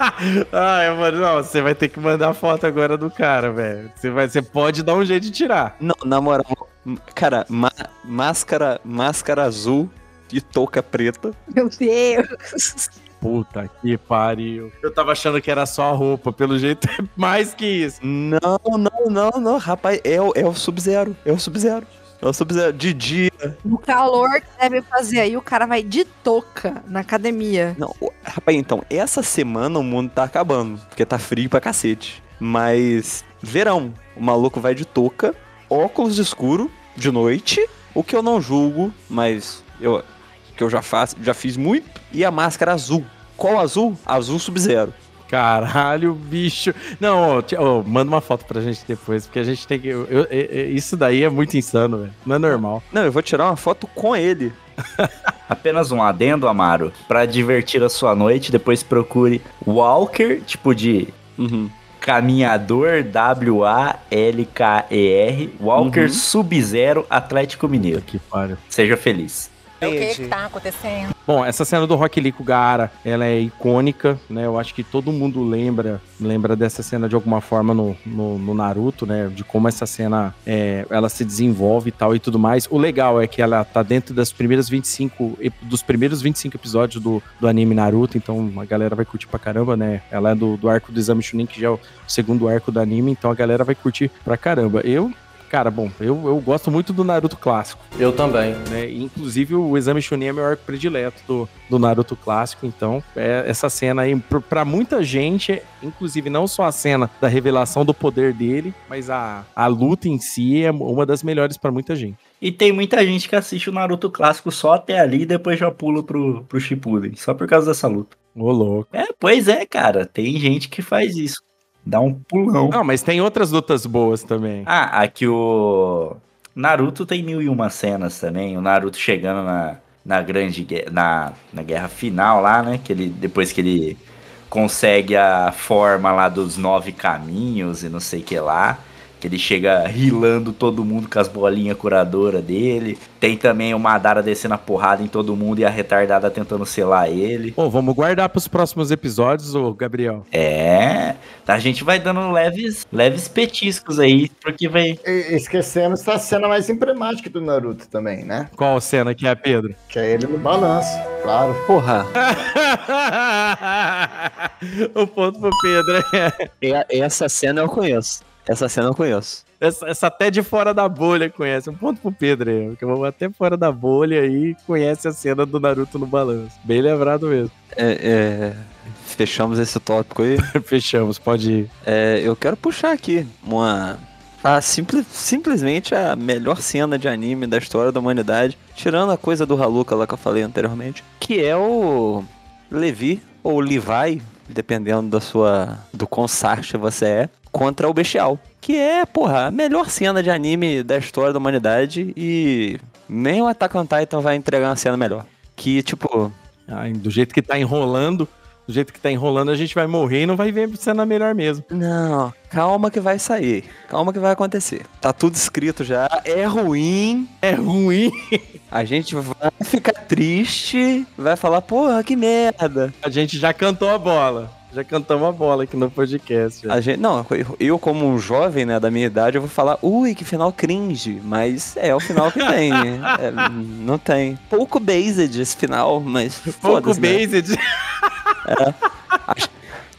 Ai, mano, não, você vai ter que mandar foto agora do cara, velho. Você, vai, você pode dar um jeito de tirar. Não, na moral, cara, ma- máscara, máscara azul e touca preta. Meu Deus. Puta que pariu. Eu tava achando que era só a roupa, pelo jeito é mais que isso. Não, não, não, não, rapaz, é, o- é o Sub-Zero, é o Sub-Zero. É o Sub-Zero de dia. O calor que deve fazer aí, o cara vai de touca na academia. Não, rapaz, então, essa semana o mundo tá acabando, porque tá frio pra cacete. Mas, verão, o maluco vai de touca, óculos escuro, de noite, o que eu não julgo, mas eu que eu já faço, já fiz muito, e a máscara azul. Qual azul? Azul Sub-Zero. Caralho, bicho. Não, ó, manda uma foto pra gente depois, porque a gente tem que. eu- eu- eu- isso daí é muito insano, velho. Não é normal. Não, eu vou tirar uma foto com ele. Apenas um adendo, Amaro. Pra divertir a sua noite, depois procure Walker, tipo de Uhum. caminhador, W-A-L-K-E-R, Walker Uhum. Sub-Zero Atlético Mineiro. Que pariu. Seja feliz. O que que tá acontecendo? Bom, essa cena do Rock Lee com o Gaara, ela é icônica, né? Eu acho que todo mundo lembra lembra dessa cena de alguma forma no, no, no Naruto, né? De como essa cena é, ela se desenvolve e tal e tudo mais. O legal é que ela tá dentro das primeiras 25 ep- dos primeiros 25 episódios do, do anime Naruto, então a galera vai curtir pra caramba, né? Ela é do, do arco do Exame Chunin, que já é o segundo arco do anime, então a galera vai curtir pra caramba. Eu Cara, bom, eu, eu gosto muito do Naruto clássico. Eu também. Né? Inclusive, o Exame Chunin é meu arco predileto do, do Naruto clássico. Então, é, essa cena aí, pra- pra muita gente, inclusive não só a cena da revelação do poder dele, mas a, a luta em si é uma das melhores pra muita gente. E tem muita gente que assiste o Naruto clássico só até ali e depois já pula pro, pro Shippuden, só por causa dessa luta. Ô, louco. É, pois é, cara. Tem gente que faz isso. Dá um pulão. Não, mas tem outras lutas boas também. Ah, aqui o Naruto tem mil e uma cenas também. O Naruto chegando na, na grande na, na guerra final lá, né? Que ele, depois que ele consegue a forma lá dos nove caminhos e não sei o que lá. Que ele chega rilando todo mundo com as bolinhas curadoras dele. Tem também o Madara descendo a porrada em todo mundo e a retardada tentando selar ele. Bom, vamos guardar pros próximos episódios, ô Gabriel. É, a gente vai dando leves, leves petiscos aí, porque vai. E- Esquecemos da cena mais emblemática do Naruto também, né? Qual cena que é, Pedro? Que é ele no balanço, claro. Porra. o ponto pro Pedro. É- Essa cena eu conheço. Essa cena eu conheço. Essa, essa até de fora da bolha conhece. Um ponto pro Pedro aí, que eu vou até fora da bolha aí conhece a cena do Naruto no balanço. Bem lembrado mesmo. É, é, fechamos esse tópico aí. Fechamos, pode ir. É, eu quero puxar aqui uma. A simples, simplesmente a melhor cena de anime da história da humanidade, tirando a coisa do Haluka lá que eu falei anteriormente, que é o Levi, ou Levi, dependendo da sua do quão você é, contra o Bestial, que é, porra, a melhor cena de anime da história da humanidade e nem o Attack on Titan vai entregar uma cena melhor. Que, tipo, Ai, do jeito que tá enrolando, do jeito que tá enrolando, a gente vai morrer e não vai ver cena melhor mesmo. Não, calma que vai sair. Calma que vai acontecer. Tá tudo escrito já. É ruim. É ruim. A gente vai ficar triste. Vai falar, porra, que merda. A gente já cantou a bola. Já cantamos a bola aqui no podcast. já. A gente, não, eu- como um jovem, né, da minha idade, eu vou falar, ui, que final cringe. Mas é o final que tem. É, não tem. Pouco based esse final, mas Pouco né? based.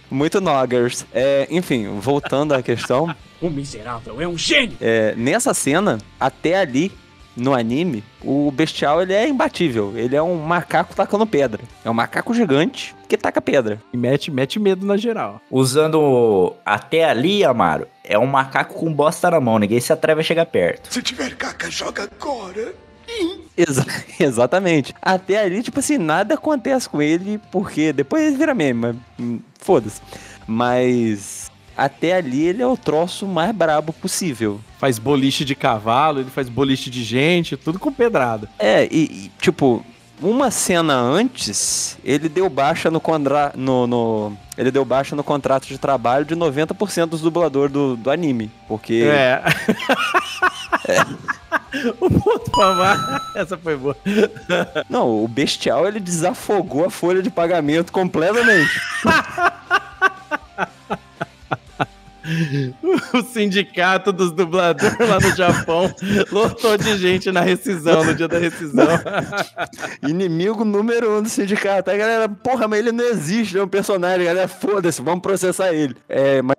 Muito noggers. É, enfim, voltando à questão. O miserável é um gênio! É, nessa cena, até ali, no anime, o bestial ele é imbatível. Ele é um macaco tacando pedra. É um macaco gigante que taca pedra. E mete, mete medo na geral. Usando até ali, Amaro, é um macaco com bosta na mão, ninguém se atreve a chegar perto. Se tiver caca, joga agora! Exa- exatamente. Até ali, tipo assim, nada acontece com ele, porque depois ele vira meme, mas hum, foda-se. Mas até ali ele é o troço mais brabo possível. Faz boliche de cavalo, ele faz boliche de gente, tudo com pedrada. É, e, e, tipo, uma cena antes, ele deu baixa no, condra... no, no- Ele deu baixa no contrato de trabalho de 90% dos dubladores do, do anime. Porque. É. o ponto pra amar. Essa foi boa. Não, o bestial ele desafogou a folha de pagamento completamente. O sindicato dos dubladores lá no Japão lotou de gente na rescisão, no dia da rescisão. Inimigo número um do sindicato. Aí, galera, porra, mas ele não existe, é um personagem, galera, foda-se, vamos processar ele. É, mas.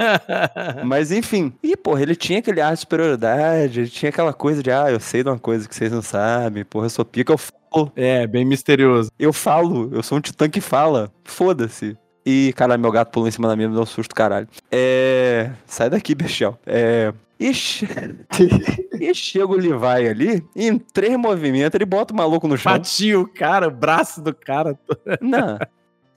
mas enfim. E, porra, ele tinha aquele ar de superioridade, ele tinha aquela coisa de, ah, eu sei de uma coisa que vocês não sabem, porra, eu sou pica, eu falo. É, bem misterioso. Eu falo, eu sou um titã que fala. Foda-se. E, caralho, meu gato pulou em cima da minha, me deu um susto, caralho. É. Sai daqui, bestial. É. E, che- e chega o Levi ali, e em três movimentos ele bota o maluco no chão. Batia o cara, o braço do cara. Não.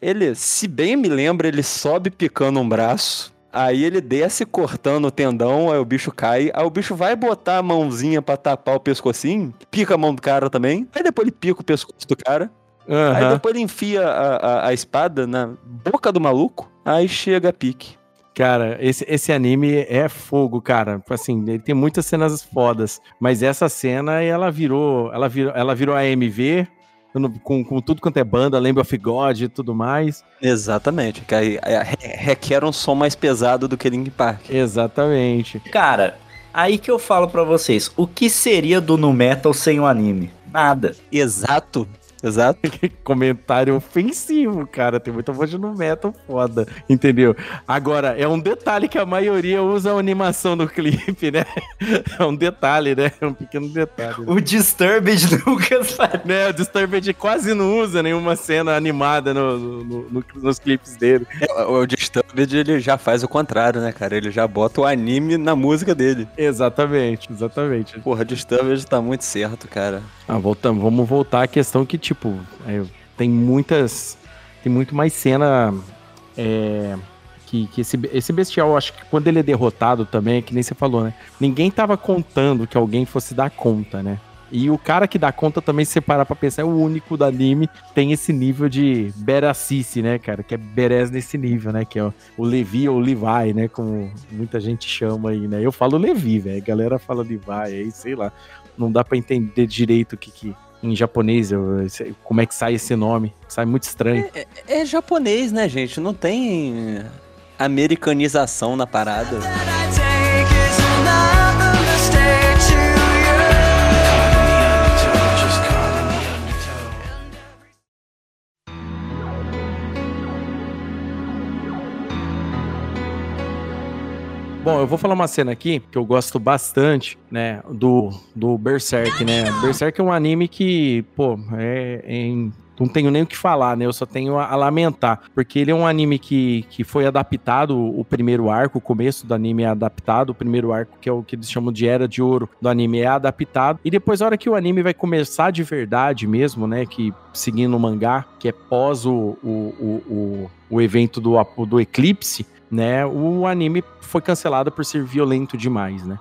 Ele, se bem me lembra, ele sobe picando um braço. Aí ele desce cortando o tendão, aí o bicho cai. Aí o bicho vai botar a mãozinha pra tapar o pescocinho, pica a mão do cara também. Aí depois ele pica o pescoço do cara. Aí Aham. depois ele enfia a, a, a espada na boca do maluco. Aí chega a pique. Cara, esse, esse anime é fogo, cara. Assim, ele tem muitas cenas fodas. Mas essa cena, ela virou. Ela virou, ela virou AMV. no- Com, com tudo quanto é banda, Lamb of God e tudo mais. Exatamente. Que aí, aí re- requer um som mais pesado do que Link Park. Exatamente. Cara, aí que eu falo pra vocês, o que seria do Nu Metal sem o anime? Nada. Exato. Exato. Comentário ofensivo, cara. Tem muita voz no metal foda, entendeu? Agora, é um detalhe que a maioria usa a animação no clipe, né? É um detalhe, né? É um pequeno detalhe. O Disturbed nunca faz. Né, o Disturbed quase não usa nenhuma cena animada no- no- no- nos clipes dele. O, o Disturbed ele já faz o contrário, né, cara? Ele já bota o anime na música dele. Exatamente, exatamente. Porra, Disturbed tá muito certo, cara. Ah, voltamos, vamos voltar à questão que, tipo, é, tem muitas. Tem muito mais cena. é, que, que esse, esse bestial, eu acho que quando ele é derrotado também, que nem você falou, né? Ninguém tava contando que alguém fosse dar conta, né? E o cara que dá conta também, se você parar pra pensar, é o único do anime tem esse nível de beracice, né, cara? Que é berés nesse nível, né? Que é o, o Levi ou Levi, né? Como muita gente chama aí, né? Eu falo Levi, velho. Galera fala Levi aí, sei lá. Não dá pra entender direito o que que em japonês, eu- como é que sai esse nome. Sai muito estranho. É, é japonês, né, gente? Não tem americanização na parada. Bom, eu vou falar uma cena aqui que eu gosto bastante, né, do, do Berserk, né? Berserk é um anime que, pô, é, é em não tenho nem o que falar, né? Eu só tenho a, lamentar. Porque ele é um anime que, que foi adaptado, o primeiro arco, o começo do anime é adaptado, o primeiro arco, que é o que eles chamam de Era de Ouro do anime, é adaptado. E depois, a hora que o anime vai começar de verdade mesmo, né? Que seguindo o mangá, que é pós o, o, o, o, o evento do, do eclipse, né? O anime foi cancelado por ser violento demais, né?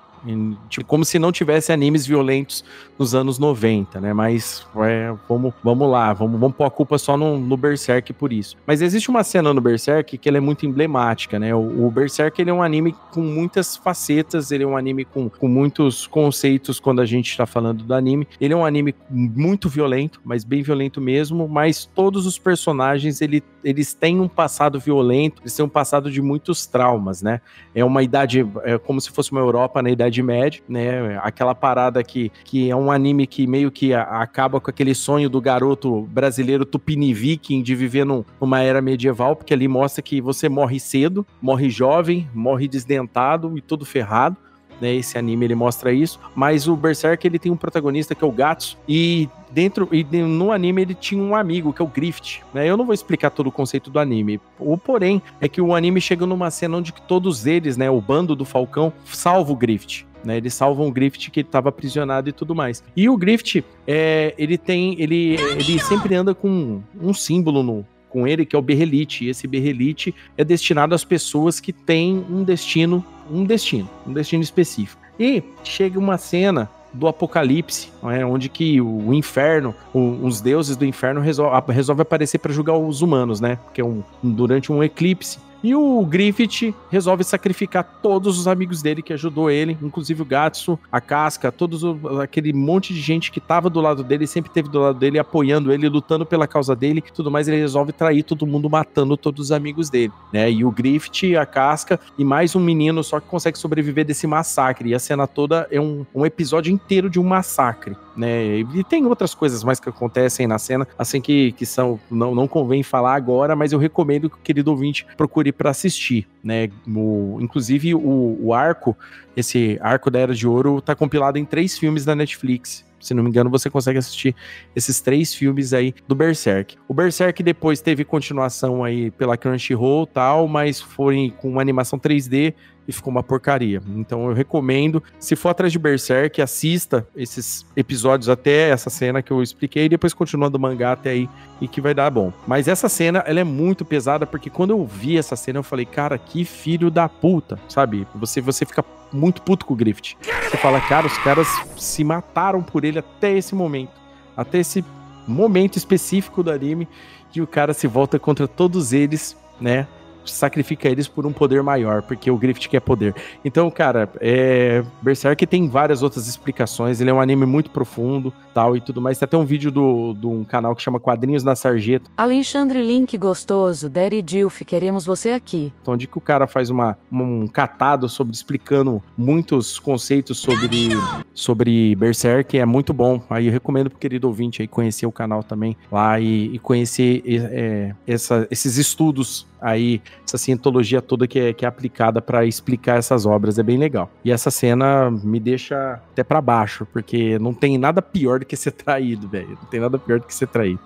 Tipo, como se não tivesse animes violentos nos anos 90, né? Mas é, vamos, vamos lá, vamos, vamos pôr a culpa só no, no Berserk por isso. Mas existe uma cena no Berserk que ela é muito emblemática, né? O, o Berserk ele é um anime com muitas facetas, ele é um anime com, com muitos conceitos quando a gente está falando do anime. Ele é um anime muito violento, mas bem violento mesmo, mas todos os personagens ele, eles têm um passado violento, eles têm um passado de muitos traumas, né? É uma idade, é como se fosse uma Europa na Idade Média, né? Aquela parada que, que é um anime que meio que acaba com aquele sonho do garoto brasileiro Tupini Viking de viver num- numa era medieval, porque ali mostra que você morre cedo, morre jovem, morre desdentado e todo ferrado. Né, esse anime ele mostra isso, mas o Berserk ele tem um protagonista que é o Gatsu e dentro e no anime ele tinha um amigo que é o Grift, né? Eu não vou explicar todo o conceito do anime. O porém é que o anime chega numa cena onde todos eles, né, o bando do Falcão salva o Grift. Né, eles salvam o Grift que estava aprisionado e tudo mais. E o Grift, é, ele tem, ele, ele sempre anda com um símbolo no, com ele, que é o Berrelite. E esse Berrelite é destinado às pessoas que têm um destino, um destino, um destino específico. E chega uma cena do apocalipse, né, onde que o inferno, o- os deuses do inferno resol resolve aparecer para julgar os humanos, né? Porque é um, durante um eclipse. E o Griffith resolve sacrificar todos os amigos dele que ajudou ele, inclusive o Gatsu, a Casca, todos o- aquele monte de gente que tava do lado dele, sempre teve do lado dele, apoiando ele, lutando pela causa dele, tudo mais, ele resolve trair todo mundo, matando todos os amigos dele, né? E o Griffith, a Casca e mais um menino só que consegue sobreviver desse massacre. E a cena toda é um, um episódio inteiro de um massacre, né? E tem outras coisas mais que acontecem na cena, assim que, que são não, não convém falar agora, mas eu recomendo que o querido ouvinte procure para assistir, né? O, inclusive o, o arco, esse arco da Era de Ouro, tá compilado em três filmes da Netflix. Se não me engano, você consegue assistir esses três filmes aí do Berserk. O Berserk depois teve continuação aí pela Crunchyroll e tal, mas foi com uma animação 3D e ficou uma porcaria. Então eu recomendo, se for atrás de Berserk, assista esses episódios até essa cena que eu expliquei e depois continua do mangá até aí e que vai dar bom. Mas essa cena, ela é muito pesada porque quando eu vi essa cena eu falei, cara, que filho da puta, sabe? Você você fica muito puto com o Grift. Você fala, cara, os caras se mataram por ele até esse momento. Até esse momento específico do anime que o cara se volta contra todos eles, né? Sacrifica eles por um poder maior, porque o Grift quer poder. Então, cara, é... Berserk tem várias outras explicações. Ele é um anime muito profundo, tal e tudo mais. Tem até um vídeo do, de um canal que chama Quadrinhos na Sarjeta, Alexandre Link gostoso, Daddy Dilf, queremos você aqui. Então, onde que o cara faz uma, um catado sobre explicando muitos conceitos sobre, sobre Berserk, é muito bom. Aí eu recomendo pro querido ouvinte aí conhecer o canal também lá e, e conhecer é, essa- esses estudos aí, essa cientologia toda que é, que é aplicada para explicar essas obras, é bem legal. E essa cena me deixa até para baixo, porque não tem nada pior do que ser traído, velho. Não tem nada pior do que ser traído.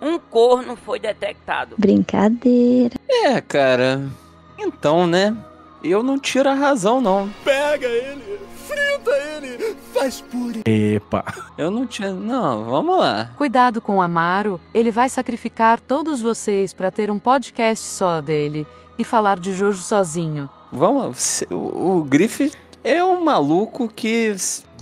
Um corno foi detectado. Brincadeira. É, cara. Então, né? Eu não tiro a razão, não. Pega ele, frita ele, faz. Epa. Eu não tiro. Não, vamos lá. Cuidado com o Amaro, ele vai sacrificar todos vocês pra ter um podcast só dele e falar de Jojo sozinho. Vamos. O, o Griff é um maluco que,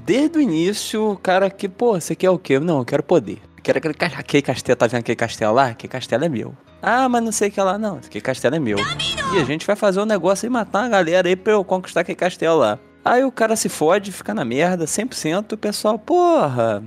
desde o início, o cara que, pô, você quer o quê? Não, eu quero poder. Quero aquele, aquele castelo, tá vendo aquele castelo lá? Aquele castelo é meu. Ah, mas não sei o que lá, não. Aquele castelo é meu. E a gente vai fazer um negócio e matar uma galera aí pra eu conquistar aquele castelo lá. Aí o cara se fode, fica na merda, 100%. O pessoal, porra,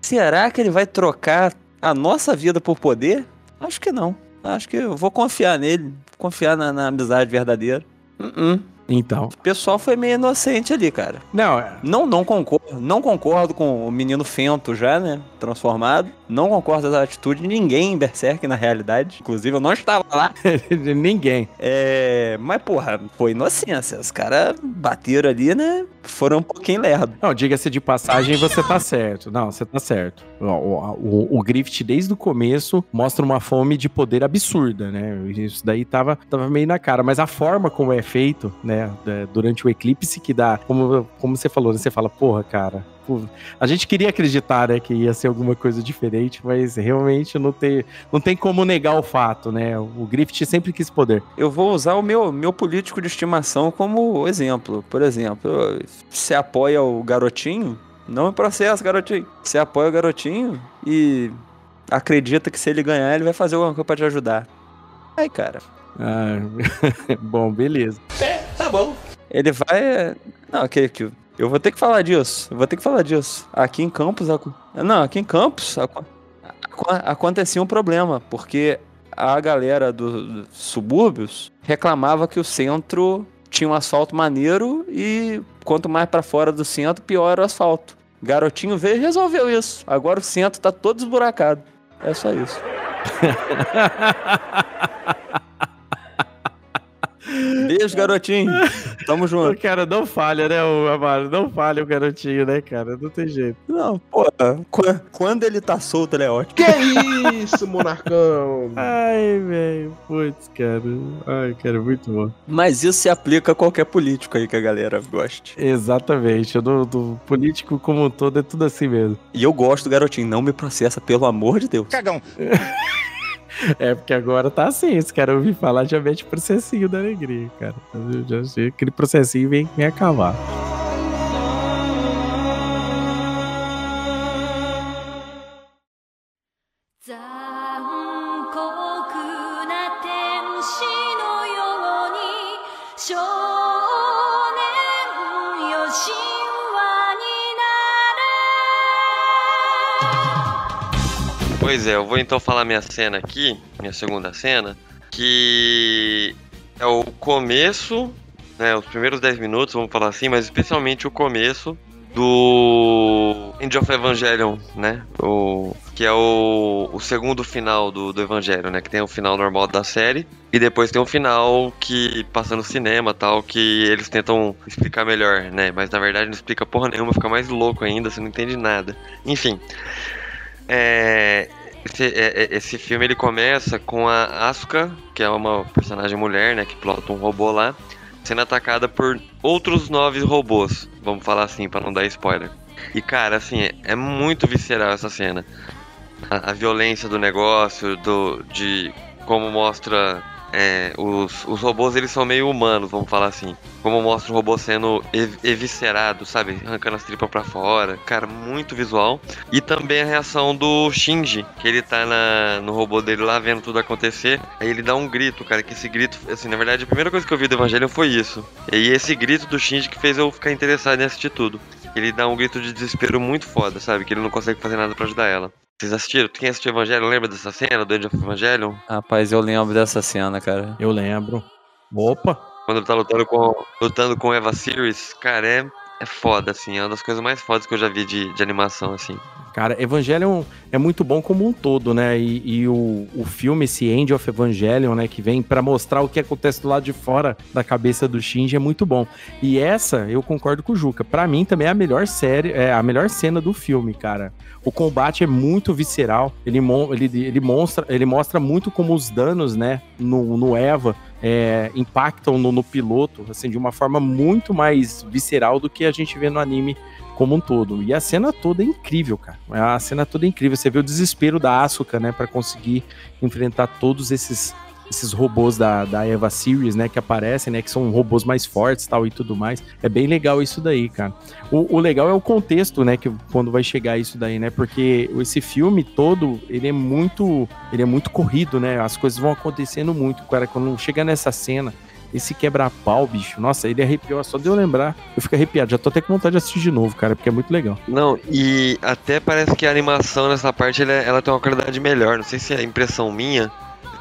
será que ele vai trocar a nossa vida por poder? Acho que não. Acho que eu vou confiar nele, confiar na, na amizade verdadeira. Uh-uh. Então. O pessoal foi meio inocente ali, cara. Não, é. Não, não concordo, não concordo com o menino Fento já, né? Transformado. Não concordo com a atitude de ninguém em Berserk, na realidade. Inclusive, eu não estava lá. ninguém. É, mas, porra, foi inocência. Os caras bateram ali, né? Foram um pouquinho lerdo. Não, diga-se de passagem, você tá certo. Não, você tá certo. O, o, o, Griffith, desde o começo, mostra uma fome de poder absurda, né? Isso daí tava, tava meio na cara. Mas a forma como é feito, né? Durante o eclipse, que dá, como, como você falou, né, você fala, porra, cara. Pô, A gente queria acreditar, né, que ia ser alguma coisa diferente, mas realmente não tem, não tem como negar o fato, né? O Griffith sempre quis poder. Eu vou usar o meu, meu político de estimação como exemplo. Por exemplo, você apoia o garotinho, não me processa, garotinho. Você apoia o garotinho e acredita que se ele ganhar, ele vai fazer alguma coisa pra te ajudar. Aí, cara. Ah, bom, beleza. É, tá bom. Ele vai. Não, que, que eu vou ter que falar disso. Eu vou ter que falar disso. Aqui em Campos. aco- Não, aqui em Campos aco- aco- acontecia um problema, porque a galera do- dos subúrbios reclamava que o centro tinha um asfalto maneiro e quanto mais pra fora do centro, pior era o asfalto. Garotinho veio e resolveu isso. Agora o centro tá todo esburacado. É só isso. Beijo, garotinho. Tamo junto. O cara não falha, né, o Amaro? Não falha o garotinho, né, cara? Não tem jeito. Não, pô, qu- quando ele tá solto, ele é ótimo. Que isso, monarcão? Ai, velho. Putz, cara. Ai, cara, muito bom. Mas isso se aplica a qualquer político aí que a galera goste. Exatamente. Do, do político como um todo é tudo assim mesmo. E eu gosto do garotinho, não me processa, pelo amor de Deus. Cagão. É porque agora tá assim. Esse cara ouvir falar já mete processinho da alegria, cara. Já aquele processinho vem me acabar. Pois é, eu vou então falar minha cena aqui, minha segunda cena, que é o começo, né, os primeiros 10 minutos, vamos falar assim, mas especialmente o começo do End of Evangelion, né, o, que é o, o segundo final do, do Evangelho, né, que tem o final normal da série, e depois tem um final que passa no cinema tal, que eles tentam explicar melhor, né, mas na verdade não explica porra nenhuma, fica mais louco ainda, você não entende nada. Enfim, é, esse, é- é- esse filme ele começa com a Asuka, que é uma personagem mulher, né, que pilota um robô lá, sendo atacada por outros nove robôs, vamos falar assim, pra não dar spoiler. E cara, assim, é, é muito visceral essa cena. A, a violência do negócio, do, de como mostra é, os, os robôs, eles são meio humanos, vamos falar assim. Como mostra o robô sendo ev- eviscerado, sabe? Arrancando as tripas pra fora. Cara, muito visual. E também a reação do Shinji, que ele tá na, no robô dele lá vendo tudo acontecer. Aí ele dá um grito, cara, que esse grito, assim, na verdade, a primeira coisa que eu vi do Evangelho foi isso. E esse grito do Shinji que fez eu ficar interessado em assistir tudo. Ele dá um grito de desespero muito foda, sabe? Que ele não consegue fazer nada pra ajudar ela. Vocês assistiram? Quem assistiu Evangelho lembra dessa cena do End of Evangelion? Rapaz, eu lembro dessa cena, cara. Eu lembro. Opa! Quando ele tá lutando com, lutando com Eva Series, cara, é, é foda, assim. É uma das coisas mais fodas que eu já vi de, de animação, assim. Cara, Evangelion é muito bom como um todo, né? E, e o, o filme, esse End of Evangelion, né? Que vem pra mostrar o que acontece do lado de fora da cabeça do Shinji é muito bom. E essa, eu concordo com o Juca. Pra mim também é a melhor série, é a melhor cena do filme, cara. O combate é muito visceral. Ele, ele, ele, mostra, ele mostra muito como os danos, né? No, no Eva é, impactam no, no piloto, assim, de uma forma muito mais visceral do que a gente vê no anime como um todo. E a cena toda é incrível, cara. A cena toda é incrível. Você vê o desespero da Asuka, né, para conseguir enfrentar todos esses esses robôs da, da Eva Series, né, que aparecem, né, que são robôs mais fortes, tal e tudo mais. É bem legal isso daí, cara. O, o legal é o contexto, né, que quando vai chegar isso daí, né, porque esse filme todo, ele é muito, ele é muito corrido, né, as coisas vão acontecendo muito, cara, quando chega nessa cena, esse quebra-pau, bicho, nossa, ele arrepiou, só de eu lembrar, eu fico arrepiado, já tô até com vontade de assistir de novo, cara, porque é muito legal. Não, e até parece que a animação nessa parte ela, ela tem uma qualidade melhor. Não sei se é impressão minha.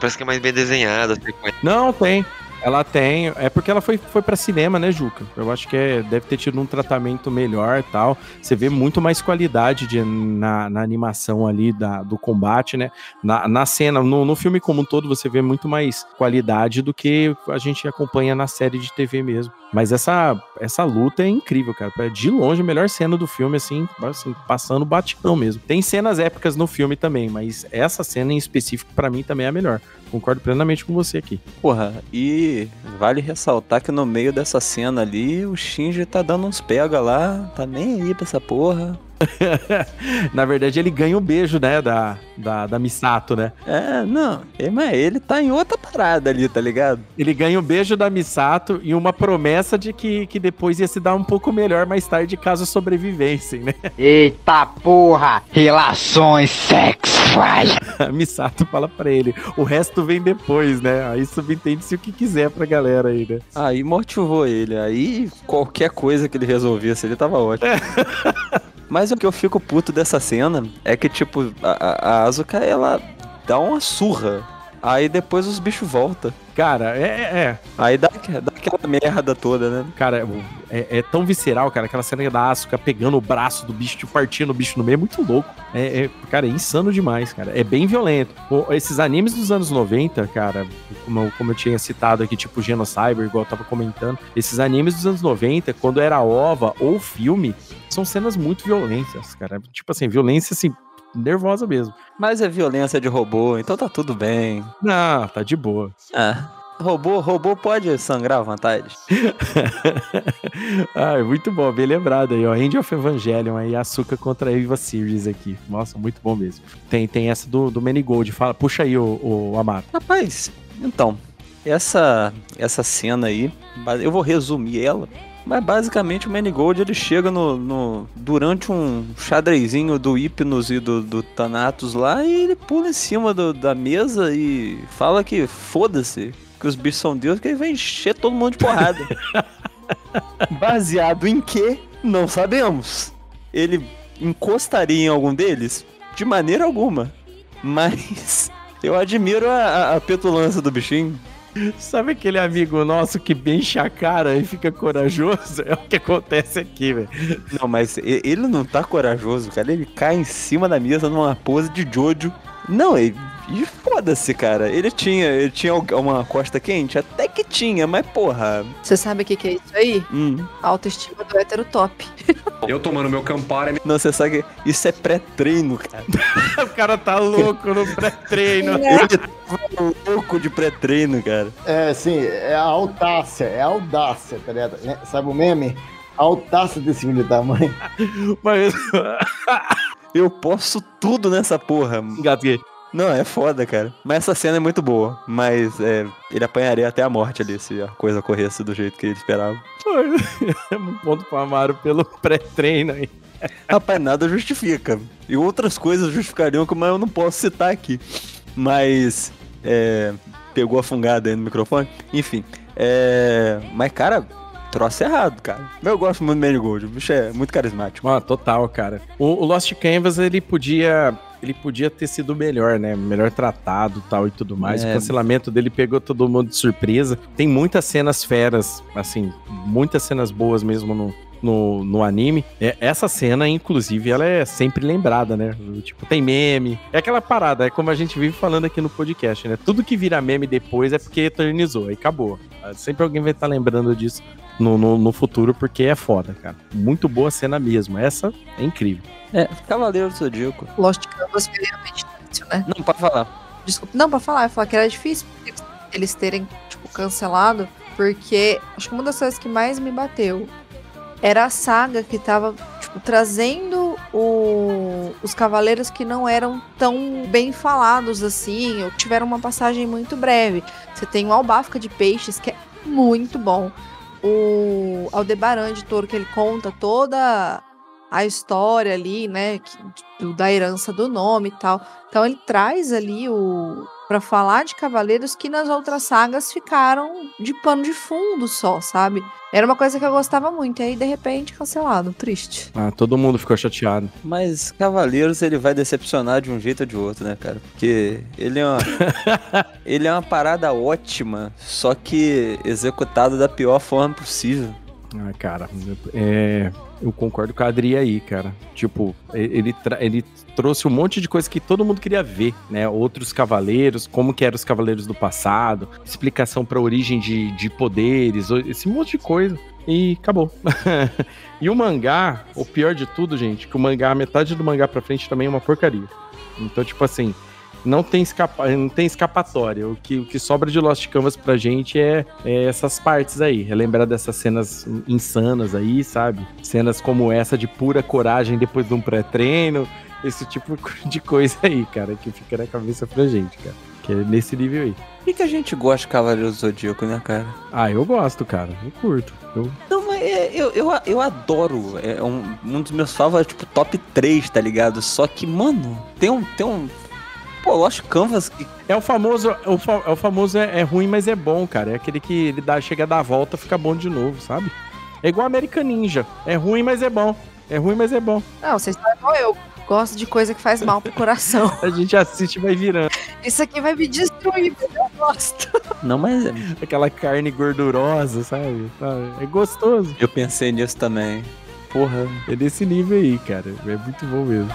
Parece que é mais bem desenhada. assim, Não, tem. Ela tem, é porque ela foi, foi para cinema, né, Juca? Eu acho que é, deve ter tido um tratamento melhor e tal. Você vê muito mais qualidade de, na, na animação ali da, do combate, né? Na, na cena, no, no filme como um todo, você vê muito mais qualidade do que a gente acompanha na série de TV mesmo. Mas essa, essa luta é incrível, cara. É de longe a melhor cena do filme, assim, assim passando batidão mesmo. Tem cenas épicas no filme também, mas essa cena em específico, pra mim, também é a melhor. Concordo plenamente com você aqui. Porra, e vale ressaltar que no meio dessa cena ali, o Shinji tá dando uns pega lá, tá nem aí pra essa porra. Na verdade, ele ganha o beijo, né, da, da, da Misato, né? É, não, é, mas ele tá em outra parada ali, tá ligado? Ele ganha o beijo da Misato e uma promessa de que, que depois ia se dar um pouco melhor mais tarde caso sobrevivessem, né? Eita porra! Relações sexuais! A Misato fala pra ele, o resto vem depois, né? Aí subentende-se o que quiser pra galera aí, né? Aí motivou ele, aí qualquer coisa que ele resolvesse, ele tava ótimo. Mas o que eu fico puto dessa cena é que, tipo, a, a- ela dá uma surra. Aí depois os bichos voltam. Cara, é, é. Aí dá, dá aquela merda toda, né? Cara, é, é tão visceral, cara. Aquela cena da Asuka pegando o braço do bicho, tipo, partindo o bicho no meio, é muito louco. É, é, cara, é insano demais, cara. É bem violento. Pô, esses animes dos anos 90, cara, como, eu- como eu tinha citado aqui, tipo Genocyber, igual eu tava comentando, esses animes dos anos 90, quando era ova ou filme, são cenas muito violentas, cara. Tipo assim, violência, assim, nervosa mesmo. Mas é violência de robô, então tá tudo bem. Não, tá de boa. Ah, robô, robô pode sangrar à vontade. ah, muito bom, bem lembrado aí, ó. End of Evangelion aí, Açúcar contra a Eva Series aqui. Nossa, muito bom mesmo. Tem, tem essa do, do Manigold. Fala, puxa aí, o, o Amaro. Rapaz, então, essa, essa cena aí, eu vou resumir ela. Mas basicamente o Manigold ele chega no, no- durante um xadrezinho do Hypnos e do, do Thanatos lá e ele pula em cima do- da mesa e fala que foda-se, que os bichos são Deus, que ele vai encher todo mundo de porrada. Baseado em que? Não sabemos. Ele encostaria em algum deles? De maneira alguma. Mas eu admiro a- a petulância do bichinho. Sabe aquele amigo nosso que enche a cara e fica corajoso? É o que acontece aqui, velho. Não, mas ele não tá corajoso, cara. Ele cai em cima da mesa numa pose de Jojo. Não, ele. E foda-se, cara. Ele tinha, ele tinha uma costa quente? Até que tinha, mas porra. Você sabe o que, que é isso aí? Hum. A autoestima do hétero top. Eu tomando meu Campari. Não, você sabe que isso é pré-treino, cara. o cara tá louco no pré-treino. Ele tá louco de pré-treino, cara. É, sim, é a audácia, é a audácia, tá ligado? É, Sabe o meme? A audácia desse filho da mãe. Mas. Eu posso tudo nessa porra. Engasguei. Não, é foda, cara. Mas essa cena é muito boa. Mas é, ele apanharia até a morte ali se a coisa corresse do jeito que ele esperava. um ponto pro Amaro pelo pré-treino aí. Rapaz, nada justifica. E outras coisas justificariam, que mas eu não posso citar aqui. Mas. É, pegou a fungada aí no microfone. Enfim. É, mas, cara, troço errado, cara. Eu gosto muito do Marigold. O bicho é muito carismático. Ah, total, cara. O, o Lost Canvas, ele podia. Ele podia ter sido melhor, né? Melhor tratado tal e tudo mais. É. O cancelamento dele pegou todo mundo de surpresa. Tem muitas cenas feras, assim, muitas cenas boas mesmo no, no, no anime. É, essa cena, inclusive, ela é sempre lembrada, né? Tipo, tem meme. É aquela parada, é como a gente vive falando aqui no podcast, né? Tudo que vira meme depois é porque eternizou, aí acabou. Sempre alguém vai estar lembrando disso no, no, no futuro, porque é foda, cara. Muito boa cena mesmo. Essa é incrível. É, Cavaleiro do Zodíaco. Lost Canvas foi realmente difícil, né? Não, pode falar. Desculpa, não, pra falar, eu falar que era difícil eles- eles terem, tipo, cancelado, porque acho que uma das coisas que mais me bateu era a saga que tava, tipo, trazendo o- os cavaleiros que não eram tão bem falados assim, ou tiveram uma passagem muito breve. Você tem o Albafka de Peixes, que é muito bom. O Aldebaran de Touro, que ele conta toda a história ali, né, que- da herança do nome e tal. Então ele traz ali o pra falar de Cavaleiros que nas outras sagas ficaram de pano de fundo só, sabe? Era uma coisa que eu gostava muito, e aí de repente cancelado, triste. Ah, todo mundo ficou chateado. Mas Cavaleiros ele vai decepcionar de um jeito ou de outro, né, cara? Porque ele é uma, ele é uma parada ótima, só que executado da pior forma possível. Ah, cara, é, eu concordo com a Adri aí, cara. Tipo, ele, ele trouxe um monte de coisa que todo mundo queria ver, né? Outros cavaleiros, como que eram os cavaleiros do passado, explicação pra origem de, de poderes, esse monte de coisa. E acabou. e o mangá, o pior de tudo, gente, que o mangá, metade do mangá pra frente também é uma porcaria. Então, tipo assim, não tem, escapa, não tem escapatória. O que, o que sobra de Lost Canvas pra gente é, é essas partes aí. É lembrar dessas cenas insanas aí, sabe? Cenas como essa de pura coragem depois de um pré-treino. Esse tipo de coisa aí, cara, que fica na cabeça pra gente, cara. Que é nesse nível aí. Por que, a gente gosta de Cavaleiros do Zodíaco, né, cara? Ah, eu gosto, cara. Eu curto. Eu... Não, mas é- eu, eu, eu adoro. É um, um dos meus favoritos, tipo, top 3, tá ligado? Só que, mano, tem um. Tem um pô, Lost Canvas que É o famoso, o, fa- é o famoso é, é ruim, mas é bom, cara. É aquele que ele dá, chega a dar a volta, fica bom de novo, sabe? É igual American Ninja. É ruim, mas é bom. É ruim, mas é bom. Não, vocês estão igual eu. Gosto de coisa que faz mal pro coração. A gente assiste e vai virando. Isso aqui vai me destruir, mas eu gosto. Não, mas Aquela carne gordurosa, sabe? É gostoso. eu pensei nisso também. Porra, é desse nível aí, cara. É muito bom mesmo.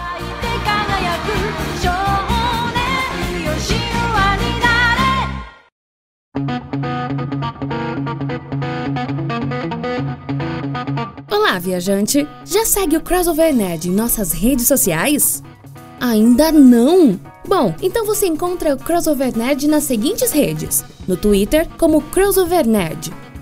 Olá, viajante! Já segue o Crossover Nerd em nossas redes sociais? Ainda não? Bom, então você encontra o Crossover Nerd nas seguintes redes: no Twitter, como Crossover Nerd,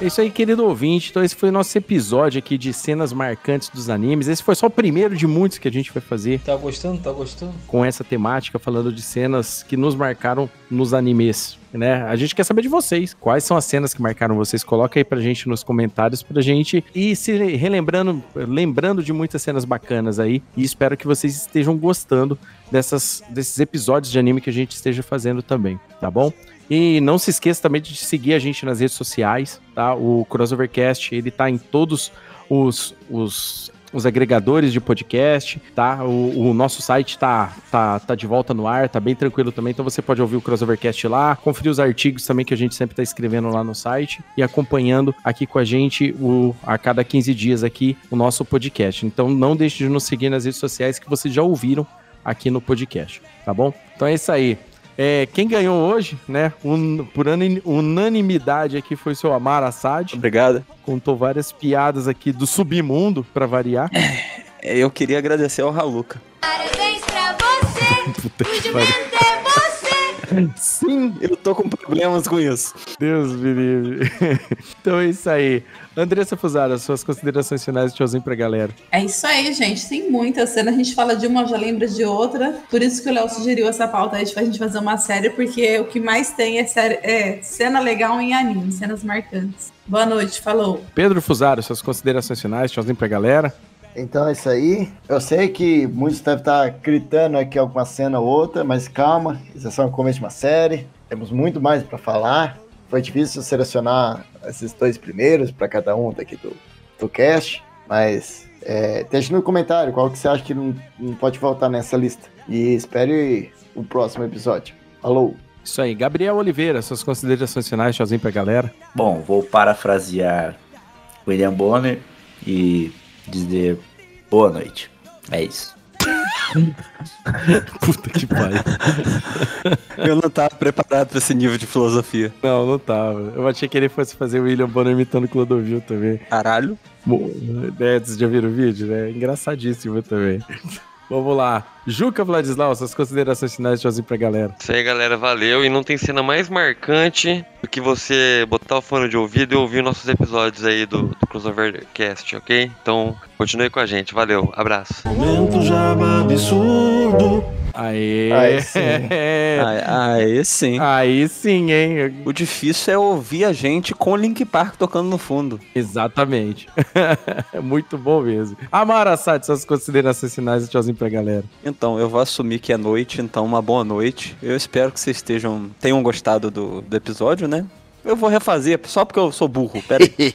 É isso aí, querido ouvinte. Então, esse foi o nosso episódio aqui de cenas marcantes dos animes. Esse foi só o primeiro de muitos que a gente vai fazer Tá gostando? Tá gostando? com essa temática, falando de cenas que nos marcaram nos animes. Né? A gente quer saber de vocês. Quais são as cenas que marcaram vocês? Coloca aí pra gente nos comentários pra gente ir se relembrando, lembrando de muitas cenas bacanas aí. E espero que vocês estejam gostando dessas, desses episódios de anime que a gente esteja fazendo também, tá bom? E não se esqueça também de seguir a gente nas redes sociais, tá? O Crossovercast, ele tá em todos os, os, os agregadores de podcast, tá? O, o nosso site tá, tá, tá de volta no ar, tá bem tranquilo também, então você pode ouvir o Crossovercast lá, conferir os artigos também que a gente sempre tá escrevendo lá no site e acompanhando aqui com a gente o, a cada 15 dias aqui o nosso podcast. Então não deixe de nos seguir nas redes sociais que vocês já ouviram aqui no podcast, tá bom? Então é isso aí. É, quem ganhou hoje, né, un- por ani- unanimidade aqui foi o seu Amar Assad. Obrigado. Contou várias piadas aqui do submundo, pra variar. É, Eu queria agradecer ao Haluca. Parabéns pra você! Puta que pariu. Sim, eu tô com problemas com isso. Deus me livre. então é isso aí. Andressa Fusara, suas considerações finais, tchauzinho pra galera. É isso aí, gente. Tem muita cena. A gente fala de uma, já lembra de outra. Por isso que o Léo sugeriu essa pauta aí de a gente fazer uma série, porque o que mais tem é, série, é cena legal em anime, cenas marcantes. Boa noite, falou. Pedro Fusaro, suas considerações finais, tchauzinho pra galera. Então é isso aí. Eu sei que muitos devem estar gritando aqui alguma cena ou outra, mas calma, isso é só o começo de uma série. Temos muito mais para falar. Foi difícil selecionar esses dois primeiros para cada um daqui do, do cast, mas é, deixe no comentário qual que você acha que não, não pode voltar nessa lista. E espere o próximo episódio. Falou! Isso aí, Gabriel Oliveira, suas considerações finais, tchauzinho pra galera. Bom, vou parafrasear William Bonner e dizer boa noite. É isso. Puta que pariu. Eu não tava preparado pra esse nível de filosofia. Não, não tava. Eu achei que ele fosse fazer o William Bonner imitando Clodovil também. Caralho. Bom, né, vocês já viram o vídeo, né? Engraçadíssimo também. Vamos lá. Juca Vladislau, suas considerações finais, tchauzinho pra galera. Isso aí, galera, valeu. E não tem cena mais marcante do que você botar o fone de ouvido e ouvir nossos episódios aí do, do Crossovercast, ok? Então, continue com a gente. Valeu, abraço. Momento jaba absurdo. Aê. Aí sim. Aí, aí sim. Aí sim, hein? O difícil é ouvir a gente com o Link Park tocando no fundo. Exatamente. Muito bom mesmo. Amara Sade, suas considerações finais e tchauzinho pra galera. Então, eu vou assumir que é noite, então uma boa noite. Eu espero que vocês estejam, tenham gostado do, do episódio, né? Eu vou refazer, só porque eu sou burro. Pera aí.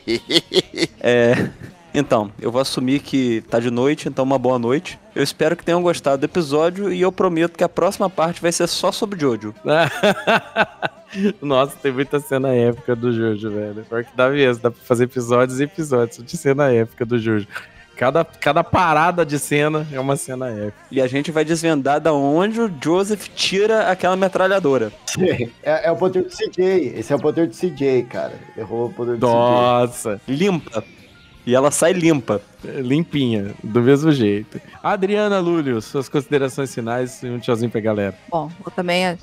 é, então, eu vou assumir que tá de noite, então uma boa noite. Eu espero que tenham gostado do episódio e eu prometo que a próxima parte vai ser só sobre Jojo. Nossa, tem muita cena épica do Jojo, velho. Pior que dá mesmo, dá pra fazer episódios e episódios de cena épica do Jojo. Cada, cada parada de cena é uma cena épica. E a gente vai desvendar da onde o Joseph tira aquela metralhadora. É, é o poder do CJ. Esse é o poder do CJ, cara. Errou o poder do Nossa. Limpa. E ela sai limpa. Limpinha, do mesmo jeito. Adriana Lúlio, suas considerações finais e um tchauzinho pra galera. Bom, vou também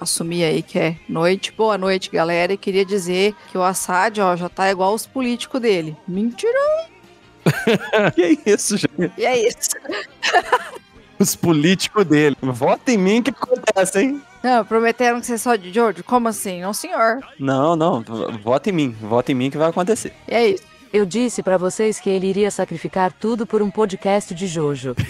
assumir aí que é noite. Boa noite, galera. E queria dizer que o Assad, ó, já tá igual os políticos dele. Mentira! que é isso, gente? E é isso. Os políticos dele. Vota em mim que acontece, hein? Não, prometeram que você é só de Jojo? Como assim? Não, senhor. Não, não. Vota em mim. Vota em mim que vai acontecer. E é isso. Eu disse pra vocês que ele iria sacrificar tudo por um podcast de Jojo.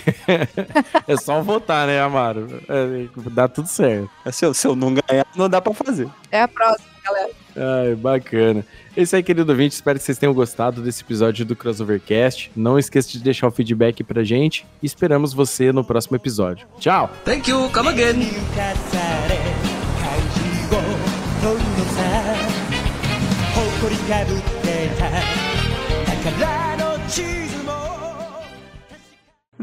É só votar, né, Amaro? É, dá tudo certo. Se eu, se eu não ganhar, não dá pra fazer. É a próxima, galera. Ai, bacana. É isso aí, querido ouvinte. Espero que vocês tenham gostado desse episódio do Crossovercast. Não esqueça de deixar o feedback pra gente e esperamos você no próximo episódio. Tchau! Thank you, come again!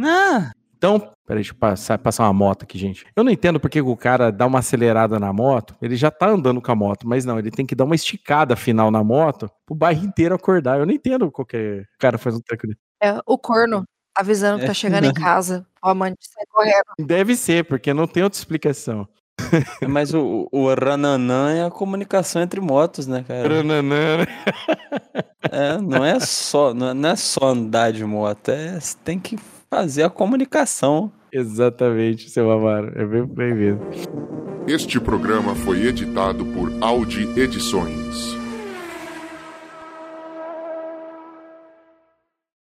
Ah! Então, peraí, deixa eu passar, passar uma moto aqui, gente. Eu não entendo porque o cara dá uma acelerada na moto, ele já tá andando com a moto, mas não, ele tem que dar uma esticada final na moto pro bairro inteiro acordar. Eu não entendo qualquer cara faz um treco desse. É o corno avisando que tá É, chegando em não. casa. O amante sai correndo. Deve ser, porque não tem outra explicação. Mas o, o rananã é a comunicação entre motos, né, cara? Rananã. É, não é só, não é- não é só andar de moto, é, você tem que fazer a comunicação. Exatamente, seu Amaro. É bem, bem mesmo. Este programa foi editado por Audi Edições.